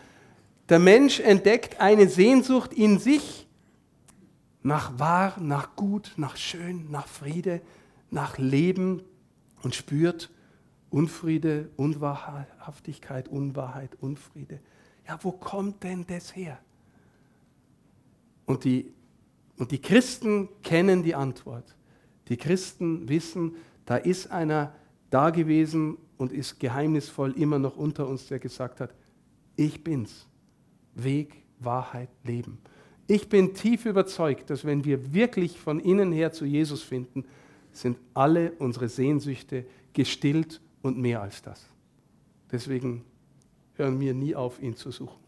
Der Mensch entdeckt eine Sehnsucht in sich nach wahr, nach gut, nach schön, nach Friede, nach Leben und spürt Unfriede, Unwahrhaftigkeit, Unwahrheit, Unfriede. Ja, wo kommt denn das her? Und die, und die Christen kennen die Antwort. Die Christen wissen, da ist einer da gewesen und ist geheimnisvoll immer noch unter uns, der gesagt hat, ich bin's. Weg, Wahrheit, Leben. Ich bin tief überzeugt, dass wenn wir wirklich von innen her zu Jesus finden, sind alle unsere Sehnsüchte gestillt und mehr als das. Deswegen hören wir nie auf, ihn zu suchen.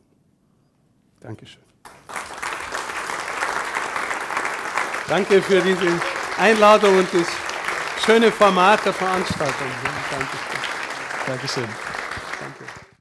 Dankeschön. Danke für diese Einladung und das schöne Format der Veranstaltung. Dankeschön. Dankeschön.